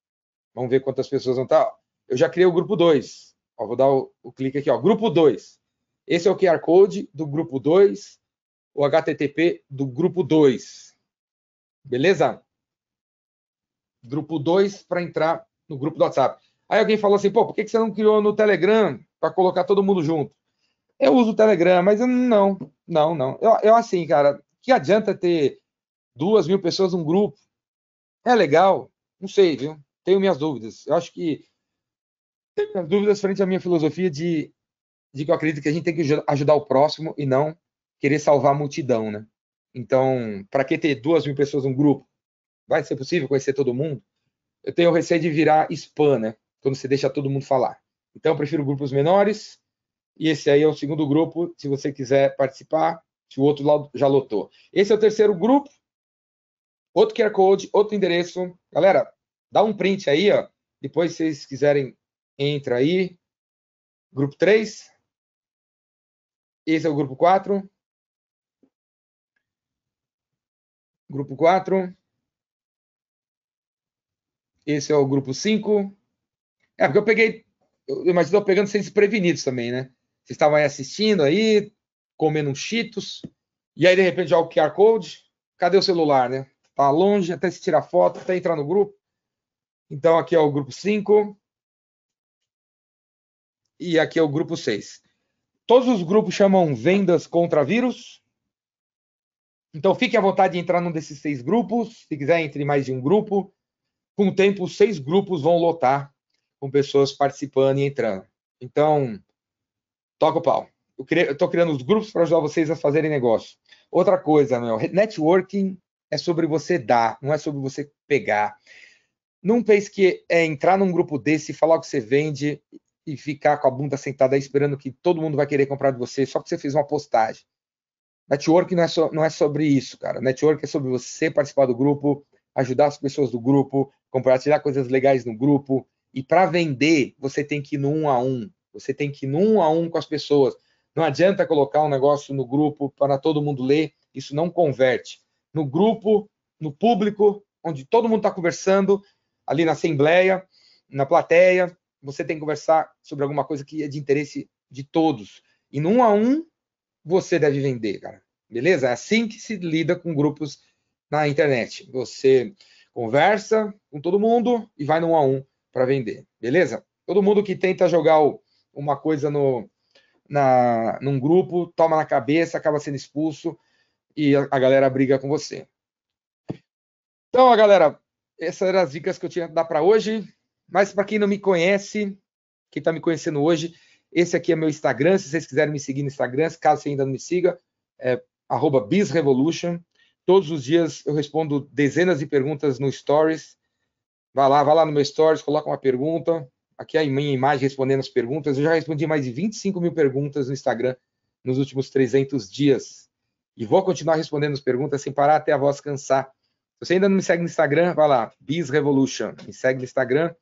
vamos ver quantas pessoas vão estar. Tá. Eu já criei o grupo 2. Ó, vou dar o, o, clique aqui, ó, grupo 2. Esse é o QR Code do grupo 2, o HTTP do grupo 2. Beleza? Grupo 2 para entrar no grupo do WhatsApp. Aí alguém falou assim, pô, por que você não criou no Telegram para colocar todo mundo junto? Eu uso o Telegram, mas eu não, não, não. Eu, eu assim, cara, que adianta ter duas mil pessoas num grupo? É legal? Não sei, viu? Tenho minhas dúvidas. Eu acho que tenho minhas dúvidas frente à minha filosofia de, de que eu acredito que a gente tem que ajudar o próximo e não querer salvar a multidão, né? Então, para que ter duas mil pessoas num grupo? Vai ser possível conhecer todo mundo? eu tenho receio de virar spam, né? Quando você deixa todo mundo falar. Então, eu prefiro grupos menores. E esse aí é o segundo grupo, se você quiser participar, se o outro lado já lotou. Esse é o terceiro grupo. Outro QR Code, outro endereço. Galera, dá um print aí, ó. Depois, se vocês quiserem, entra aí. Grupo 3. Esse é o grupo 4. Grupo 4. Esse é o grupo 5. É, porque eu peguei. Eu imagino eu pegando vocês desprevenidos também, né? Vocês estavam aí assistindo aí, comendo um Cheetos, e aí de repente já o QR Code. Cadê o celular, né? Tá longe, até se tirar foto, até entrar no grupo. Então aqui é o grupo 5. E aqui é o grupo 6. Todos os grupos chamam vendas contra vírus. Então fique à vontade de entrar num desses seis grupos. Se quiser, entre mais de um grupo. Com o tempo, seis grupos vão lotar com pessoas participando e entrando. Então, toca o pau. Eu estou criando os grupos para ajudar vocês a fazerem negócio. Outra coisa, meu, networking é sobre você dar, não é sobre você pegar. Não pense que é entrar num grupo desse, falar o que você vende e ficar com a bunda sentada aí esperando que todo mundo vai querer comprar de você só porque você fez uma postagem. Networking não é, so, não é sobre isso, cara. Networking é sobre você participar do grupo, ajudar as pessoas do grupo, compartilhar coisas legais no grupo. E para vender, você tem que ir no um a um. Você tem que ir no um a um com as pessoas. Não adianta colocar um negócio no grupo para todo mundo ler, isso não converte. No grupo, no público, onde todo mundo está conversando, ali na assembleia, na plateia, você tem que conversar sobre alguma coisa que é de interesse de todos. E no um a um, você deve vender, cara. Beleza? É assim que se lida com grupos na internet. Você conversa com todo mundo e vai no um a um para vender, beleza? Todo mundo que tenta jogar uma coisa no, na, num grupo, toma na cabeça, acaba sendo expulso e a, galera briga com você. Então, galera, essas eram as dicas que eu tinha que dar para hoje. Mas para quem não me conhece, quem está me conhecendo hoje, esse aqui é meu Instagram. Se vocês quiserem me seguir no Instagram, caso você ainda não me siga, é @bizrevolution. Todos os dias eu respondo dezenas de perguntas no Stories. Vá lá, vá lá no meu Stories, coloca uma pergunta. Aqui é a minha imagem respondendo as perguntas. Eu já respondi mais de 25 mil perguntas no Instagram nos últimos 300 dias. E vou continuar respondendo as perguntas sem parar até a voz cansar. Se você ainda não me segue no Instagram, vá lá, Biz Revolution. Me segue no Instagram.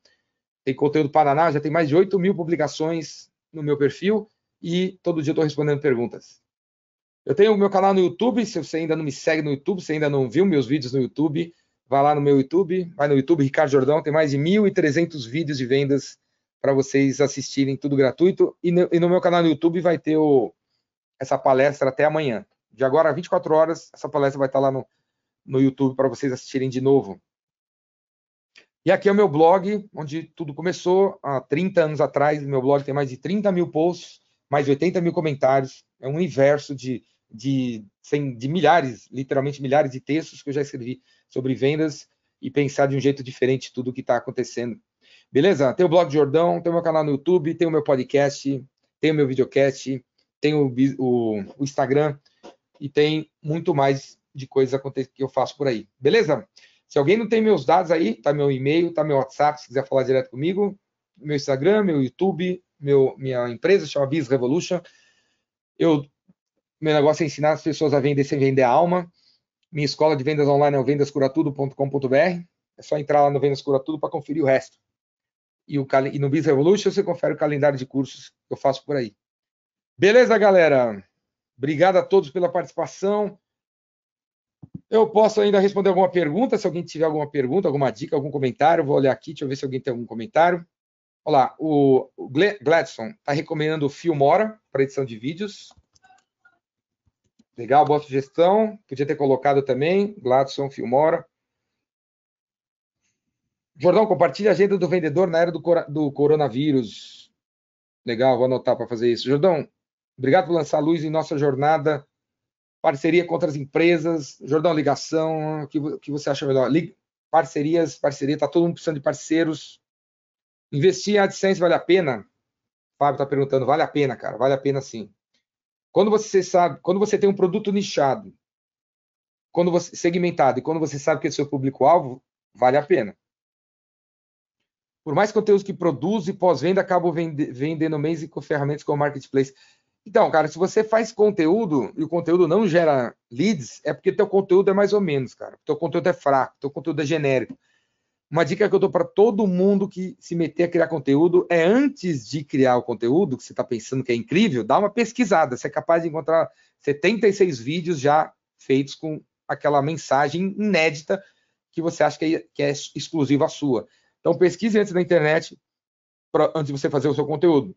Tem conteúdo Paraná, já tem mais de 8 mil publicações no meu perfil e todo dia eu estou respondendo perguntas. Eu tenho o meu canal no YouTube, se você ainda não me segue no YouTube, se ainda não viu meus vídeos no YouTube, vai lá no meu YouTube, vai no YouTube Ricardo Jordão, tem mais de 1.300 vídeos de vendas para vocês assistirem, tudo gratuito. E no, e no, meu canal no YouTube vai ter o, essa palestra até amanhã. De agora a 24 horas, essa palestra vai estar lá no, no YouTube para vocês assistirem de novo. E aqui é o meu blog, onde tudo começou há 30 anos atrás. Meu blog tem mais de 30 mil posts, mais de 80 mil comentários. É um universo de, de, de milhares, literalmente milhares de textos que eu já escrevi sobre vendas e pensar de um jeito diferente tudo o que está acontecendo. Beleza? Tem o blog de Jordão, tem o meu canal no YouTube, tem o meu podcast, tem o meu videocast, tem o, o, o Instagram e tem muito mais de coisas que eu faço por aí. Beleza? Se alguém não tem meus dados aí, tá meu e-mail, tá meu WhatsApp, se quiser falar direto comigo, meu Instagram, meu YouTube, meu, minha empresa chama Biz Revolution. Eu, meu negócio é ensinar as pessoas a vender sem vender a alma. Minha escola de vendas online é o vendascuratudo.com.br. É só entrar lá no Vendas Cura Tudo para conferir o resto. E, o, e no Biz Revolution você confere o calendário de cursos que eu faço por aí. Beleza, galera? Obrigado a todos pela participação. Eu posso ainda responder alguma pergunta, se alguém tiver alguma pergunta, alguma dica, algum comentário. Vou olhar aqui, deixa eu ver se alguém tem algum comentário. Olá, o Gladson está recomendando o Filmora para edição de vídeos. Legal, boa sugestão. Podia ter colocado também, Gladson, Filmora. Jordão, compartilha a agenda do vendedor na era do, do coronavírus. Legal, vou anotar para fazer isso. Jordão, obrigado por lançar luz em nossa jornada parceria com outras empresas, Jordão, ligação, o que, que você acha melhor? parcerias, parceria, está todo mundo precisando de parceiros. Investir em AdSense vale a pena? Fábio está perguntando, vale a pena, cara, vale a pena sim. Quando você sabe, quando você tem um produto nichado, quando você segmentado e quando você sabe que é seu público-alvo, vale a pena. Por mais conteúdos que produz e pós-venda, acabo vendendo mês com ferramentas como Marketplace. Então, cara, se você faz conteúdo e o conteúdo não gera leads, é porque teu conteúdo é mais ou menos, cara. Teu conteúdo é fraco, teu conteúdo é genérico. Uma dica que eu dou para todo mundo que se meter a criar conteúdo é antes de criar o conteúdo, que você está pensando que é incrível, dá uma pesquisada. Você é capaz de encontrar 76 vídeos já feitos com aquela mensagem inédita que você acha que é, que é exclusiva sua. Então pesquise antes na internet pra, antes de você fazer o seu conteúdo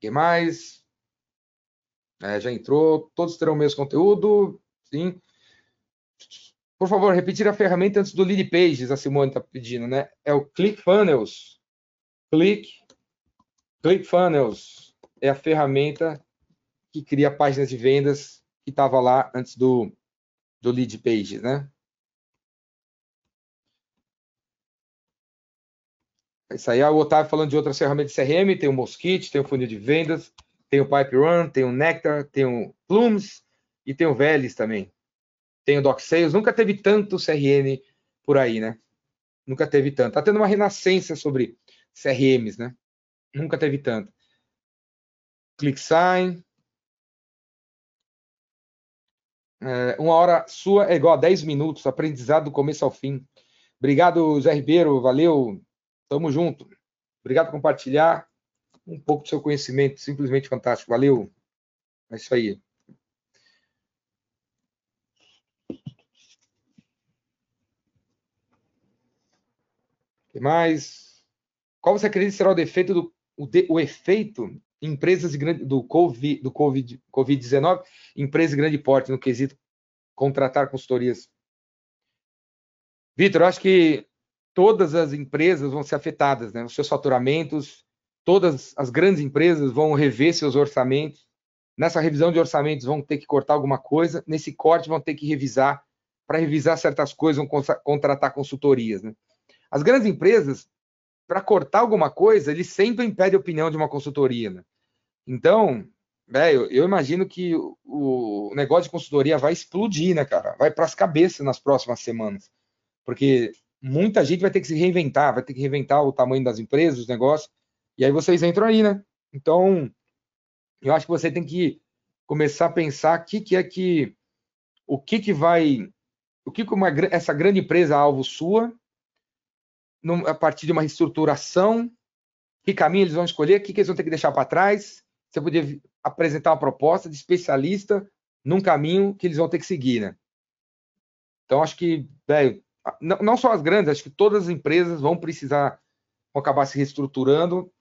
que mais? É, já entrou. Todos terão o mesmo conteúdo. Sim. Por favor, repetir a ferramenta antes do lead pages, a Simone está pedindo, né? É o ClickFunnels. Click, ClickFunnels é a ferramenta que cria páginas de vendas que estava lá antes do, do lead pages, né? Isso aí é o Otávio falando de outras ferramentas de CRM, tem o Mosquite, tem o funil de vendas, tem o Pipe Run, tem o Nectar, tem o Plumes e tem o Velis também. Tem o Doc Sales, nunca teve tanto CRM por aí, né? Nunca teve tanto. Tá tendo uma renascença sobre CRMs, né? Nunca teve tanto. ClickSign. É, uma hora sua é igual a 10 minutos, aprendizado do começo ao fim. Obrigado, Zé Ribeiro, valeu. Tamo junto. Obrigado por compartilhar um pouco do seu conhecimento, simplesmente fantástico. Valeu. É isso aí. O que mais? Qual você acredita será o defeito do o, de, o efeito em empresas de grande, do COVID do COVID COVID-19, empresas de grande porte no quesito contratar consultorias? Vitor, acho que todas as empresas vão ser afetadas, né? Os seus faturamentos, todas as grandes empresas vão rever seus orçamentos. Nessa revisão de orçamentos vão ter que cortar alguma coisa, nesse corte vão ter que revisar, para revisar certas coisas vão contratar consultorias, né? As grandes empresas, para cortar alguma coisa, eles sempre impedem a opinião de uma consultoria, né? Então, velho, eu imagino que o negócio de consultoria vai explodir, né, cara? Vai para as cabeças nas próximas semanas. Porque muita gente vai ter que se reinventar, vai ter que reinventar o tamanho das empresas, os negócios, e aí vocês entram aí, né? Então, eu acho que você tem que começar a pensar o que, que é que, o que que vai, o que, que uma, essa grande empresa alvo sua, a partir de uma reestruturação, que caminho eles vão escolher, o que, que eles vão ter que deixar para trás, você podia apresentar uma proposta de especialista num caminho que eles vão ter que seguir, né? Então, acho que, velho, não, não só as grandes, acho que todas as empresas vão precisar, vão acabar se reestruturando,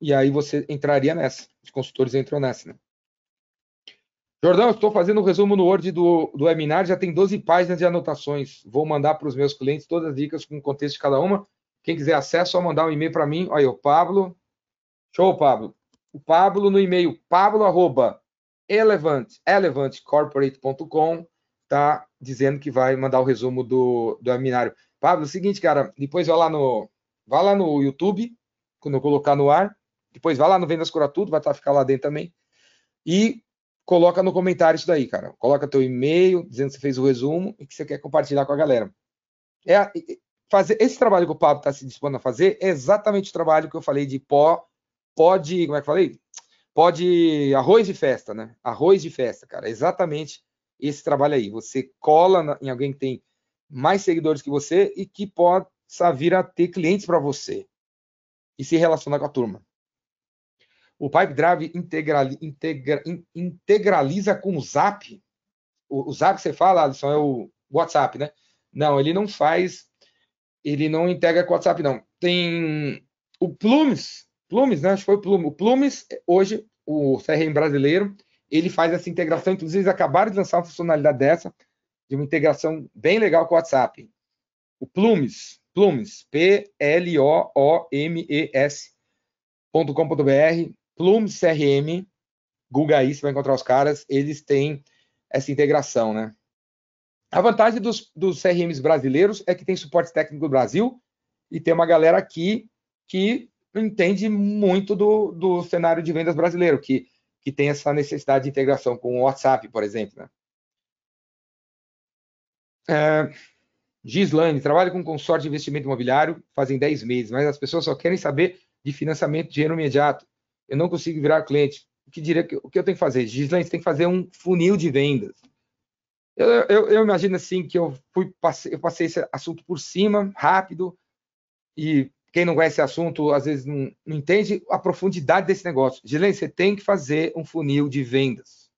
e aí você entraria nessa. Os consultores entram nessa, né? Jordão, estou fazendo um resumo no Word do, do webinar, já tem 12 páginas de anotações. Vou mandar para os meus clientes todas as dicas com o contexto de cada uma. Quem quiser acesso, só mandar um e-mail para mim. Olha aí, o Pablo. Show, Pablo. O Pablo no e-mail pablo arroba elevant, elevantcorporate.com tá dizendo que vai mandar o resumo do, do webinário. Pablo, é o seguinte, cara, depois vai lá no, vai lá no YouTube, quando eu colocar no ar, depois vai lá no Vendas Cura Tudo, vai estar tá, ficar lá dentro também, e coloca no comentário isso daí, cara. Coloca teu e-mail, dizendo que você fez o resumo e que você quer compartilhar com a galera. É, fazer esse trabalho que o Pablo está se dispondo a fazer é exatamente o trabalho que eu falei de pó, pó de, como é que eu falei? Pó de arroz de festa, né? Arroz de festa, cara. Exatamente esse trabalho aí. Você cola em alguém que tem mais seguidores que você e que possa vir a ter clientes para você e se relacionar com a turma. O Pipe Drive integrali, integra, integraliza com o Zap. O, o Zap que você fala, Alisson, é o WhatsApp, né? Não, ele não faz, ele não integra com o WhatsApp, não. Tem o Plumes, Plumes, né? Acho que foi o Plumes. O Plumes, hoje, o CRM brasileiro, ele faz essa integração. Inclusive, eles acabaram de lançar uma funcionalidade dessa, de uma integração bem legal com o WhatsApp. O Plumes, Plumes, P-L-O-O-M-E-S.com.br. Plumes CRM, Google aí, você vai encontrar os caras, eles têm essa integração, né? A vantagem dos, dos CRMs brasileiros é que tem suporte técnico do Brasil e tem uma galera aqui que entende muito do, do cenário de vendas brasileiro, que, que tem essa necessidade de integração com o WhatsApp, por exemplo. Né? É, Gislaine, trabalho com consórcio de investimento imobiliário fazem 10 meses, mas as pessoas só querem saber de financiamento de dinheiro imediato eu não consigo virar cliente. O que, diria, o que eu tenho que fazer? Gislaine, você tem que fazer um funil de vendas. Eu, eu, eu imagino assim que eu fui passei, eu passei esse assunto por cima, rápido, e quem não conhece esse assunto, às vezes não, não entende a profundidade desse negócio. Gislaine, você tem que fazer um funil de vendas.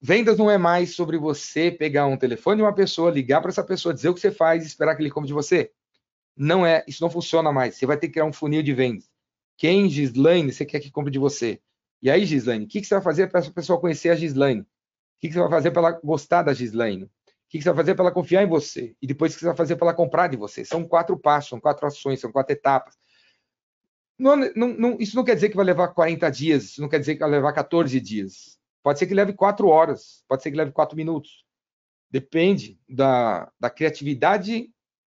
Vendas não é mais sobre você pegar um telefone de uma pessoa, ligar para essa pessoa, dizer o que você faz e esperar que ele compre de você. Não é, isso não funciona mais. Você vai ter que criar um funil de vendas. Quem, Gislaine, você quer que compre de você? E aí, Gislaine, o que, que você vai fazer para essa pessoa conhecer a Gislaine? O que, que você vai fazer para ela gostar da Gislaine? Que, você vai fazer para ela confiar em você? E depois o que você vai fazer para ela comprar de você? São quatro passos, são quatro ações, são quatro etapas. Não, não, não, isso não quer dizer que vai levar 40 dias, isso não quer dizer que vai levar 14 dias. Pode ser que leve quatro horas, pode ser que leve quatro minutos. Depende da, da criatividade,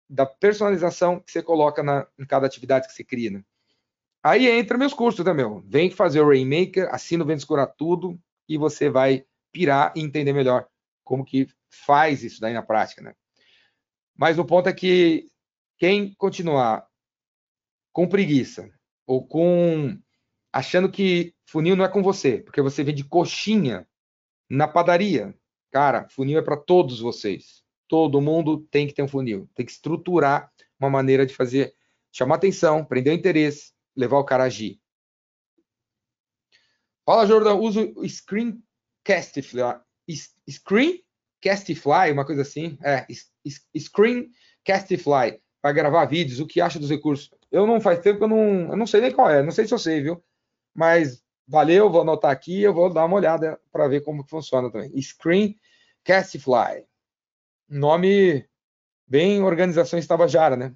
da personalização que você coloca na, em cada atividade que você cria. Né? Aí entra meus cursos, meu? Vem fazer o Rainmaker, assina o Vendas Cura Tudo e você vai pirar e entender melhor como que faz isso daí na prática, né? Mas o ponto é que quem continuar com preguiça ou com achando que funil não é com você, porque você vende coxinha na padaria, cara, funil é para todos vocês. Todo mundo tem que ter um funil, tem que estruturar uma maneira de fazer chamar atenção, prender o interesse, levar o cara a agir. Fala, Jordão, uso o Screencastify. Screencastify, uma coisa assim. É, Screencastify, para gravar vídeos. O que acha dos recursos? Eu não faz tempo que eu não, eu não sei nem qual é. Não sei se eu sei, viu? Mas valeu, vou anotar aqui. Eu vou dar uma olhada para ver como funciona também. Screencastify. Nome bem organização Tabajara, né?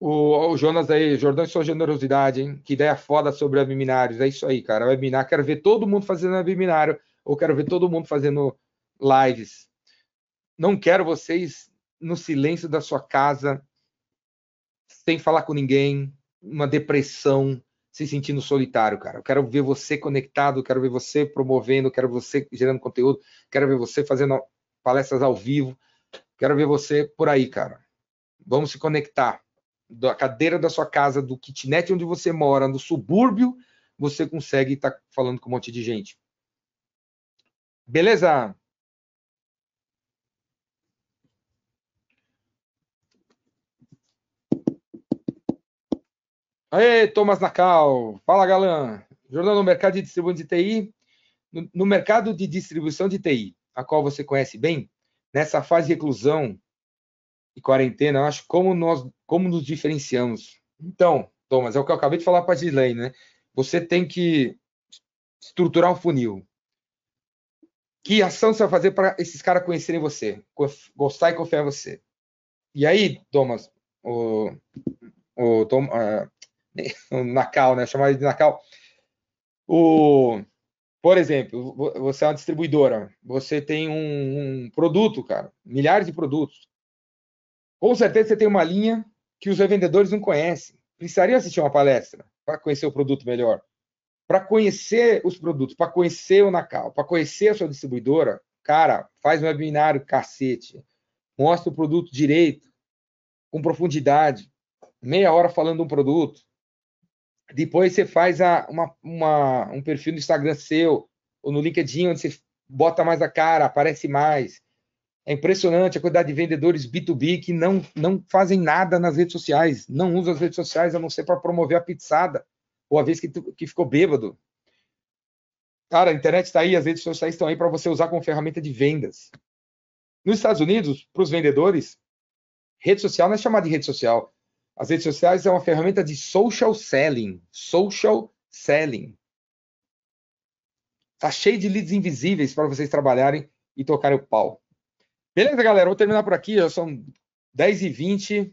O, o, Jonas aí, Jordão, sua generosidade, hein? Que ideia foda sobre webinários. É isso aí, cara. Webinar, quero ver todo mundo fazendo webinário, ou quero ver todo mundo fazendo lives. Não quero vocês no silêncio da sua casa, sem falar com ninguém, uma depressão, se sentindo solitário, cara. Eu quero ver você conectado, quero ver você promovendo, quero ver você gerando conteúdo, quero ver você fazendo palestras ao vivo, quero ver você por aí, cara. Vamos se conectar da cadeira da sua casa, do kitnet onde você mora, no subúrbio, você consegue estar tá falando com um monte de gente. Beleza? Aê, Thomas Nacal. Fala, Galã. Jornal no mercado de distribuição de TI. No, mercado de distribuição de TI, a qual você conhece bem, nessa fase de reclusão e quarentena, eu acho como nós como nos diferenciamos. Então, Thomas, é o que eu acabei de falar para a Gislaine, né? Você tem que estruturar um funil. Que ação você vai fazer para esses caras conhecerem você, gostar e confiar em você? E aí, Thomas, o, o, Tom, uh, o Nacal, né? Chamar de Nacal. O, por exemplo, você é uma distribuidora, você tem um, um produto, cara, milhares de produtos. Com certeza você tem uma linha que os revendedores não conhecem. Precisaria assistir uma palestra para conhecer o produto melhor. Para conhecer os produtos, para conhecer o Nacal, para conhecer a sua distribuidora, cara, faz um webinário cacete. Mostra o produto direito, com profundidade, meia hora falando um produto. Depois você faz a, uma, uma, um perfil no Instagram seu, ou no LinkedIn, onde você bota mais a cara, aparece mais. É impressionante a quantidade de vendedores B2B que não, não fazem nada nas redes sociais, não usam as redes sociais a não ser para promover a pizzada, ou a vez que, que ficou bêbado. Cara, a internet está aí, as redes sociais estão aí para você usar como ferramenta de vendas. Nos Estados Unidos, para os vendedores, rede social não é chamada de rede social. As redes sociais é uma ferramenta de social selling. Social selling. Tá cheio de leads invisíveis para vocês trabalharem e tocarem o pau. Beleza, galera? Vou terminar por aqui. Já são 10h20.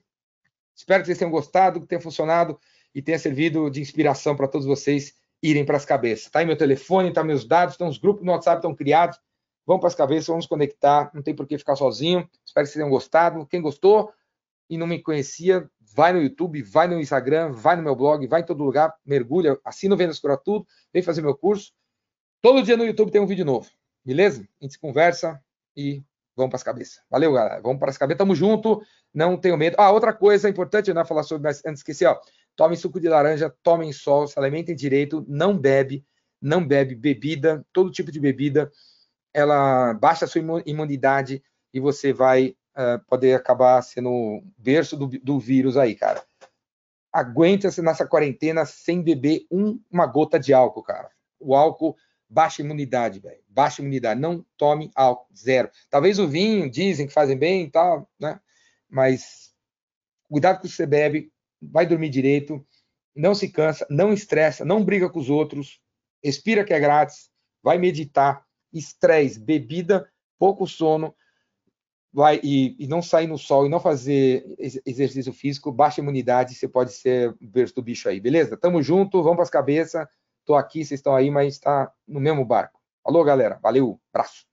Espero que vocês tenham gostado, que tenha funcionado e tenha servido de inspiração para todos vocês irem para as cabeças. Tá aí meu telefone, tá meus dados, estão os grupos no WhatsApp estão criados. Vamos para as cabeças, vamos conectar. Não tem por que ficar sozinho. Espero que vocês tenham gostado. Quem gostou e não me conhecia, vai no YouTube, vai no Instagram, vai no meu blog, vai em todo lugar, mergulha, assina o Vendas Cura Tudo, vem fazer meu curso. Todo dia no YouTube tem um vídeo novo, beleza? A gente conversa e vamos para as cabeças. Valeu, galera. Vamos para as cabeças. Tamo junto. Não tenho medo. Ah, outra coisa importante, não falar sobre, mas antes de esquecer, ó. Tomem suco de laranja, tomem sol, se alimentem direito, não bebe, não bebe bebida, todo tipo de bebida. Ela baixa a sua imunidade e você vai uh, poder acabar sendo berço do, do vírus aí, cara. Aguenta-se nessa quarentena sem beber um, uma gota de álcool, cara. O álcool baixa imunidade, velho. Baixa imunidade. Não tome álcool, zero. Talvez o vinho, dizem que fazem bem e tal, né? Mas cuidado com o que você bebe, vai dormir direito, não se cansa, não estressa, não briga com os outros, respira que é grátis, vai meditar, estresse, bebida, pouco sono, vai e, e, não sair no sol e não fazer exercício físico, baixa imunidade, você pode ser berço do bicho aí, beleza? Tamo junto, vamos para as cabeças. Tô aqui, vocês estão aí, mas está no mesmo barco. Alô, galera. Valeu, abraço.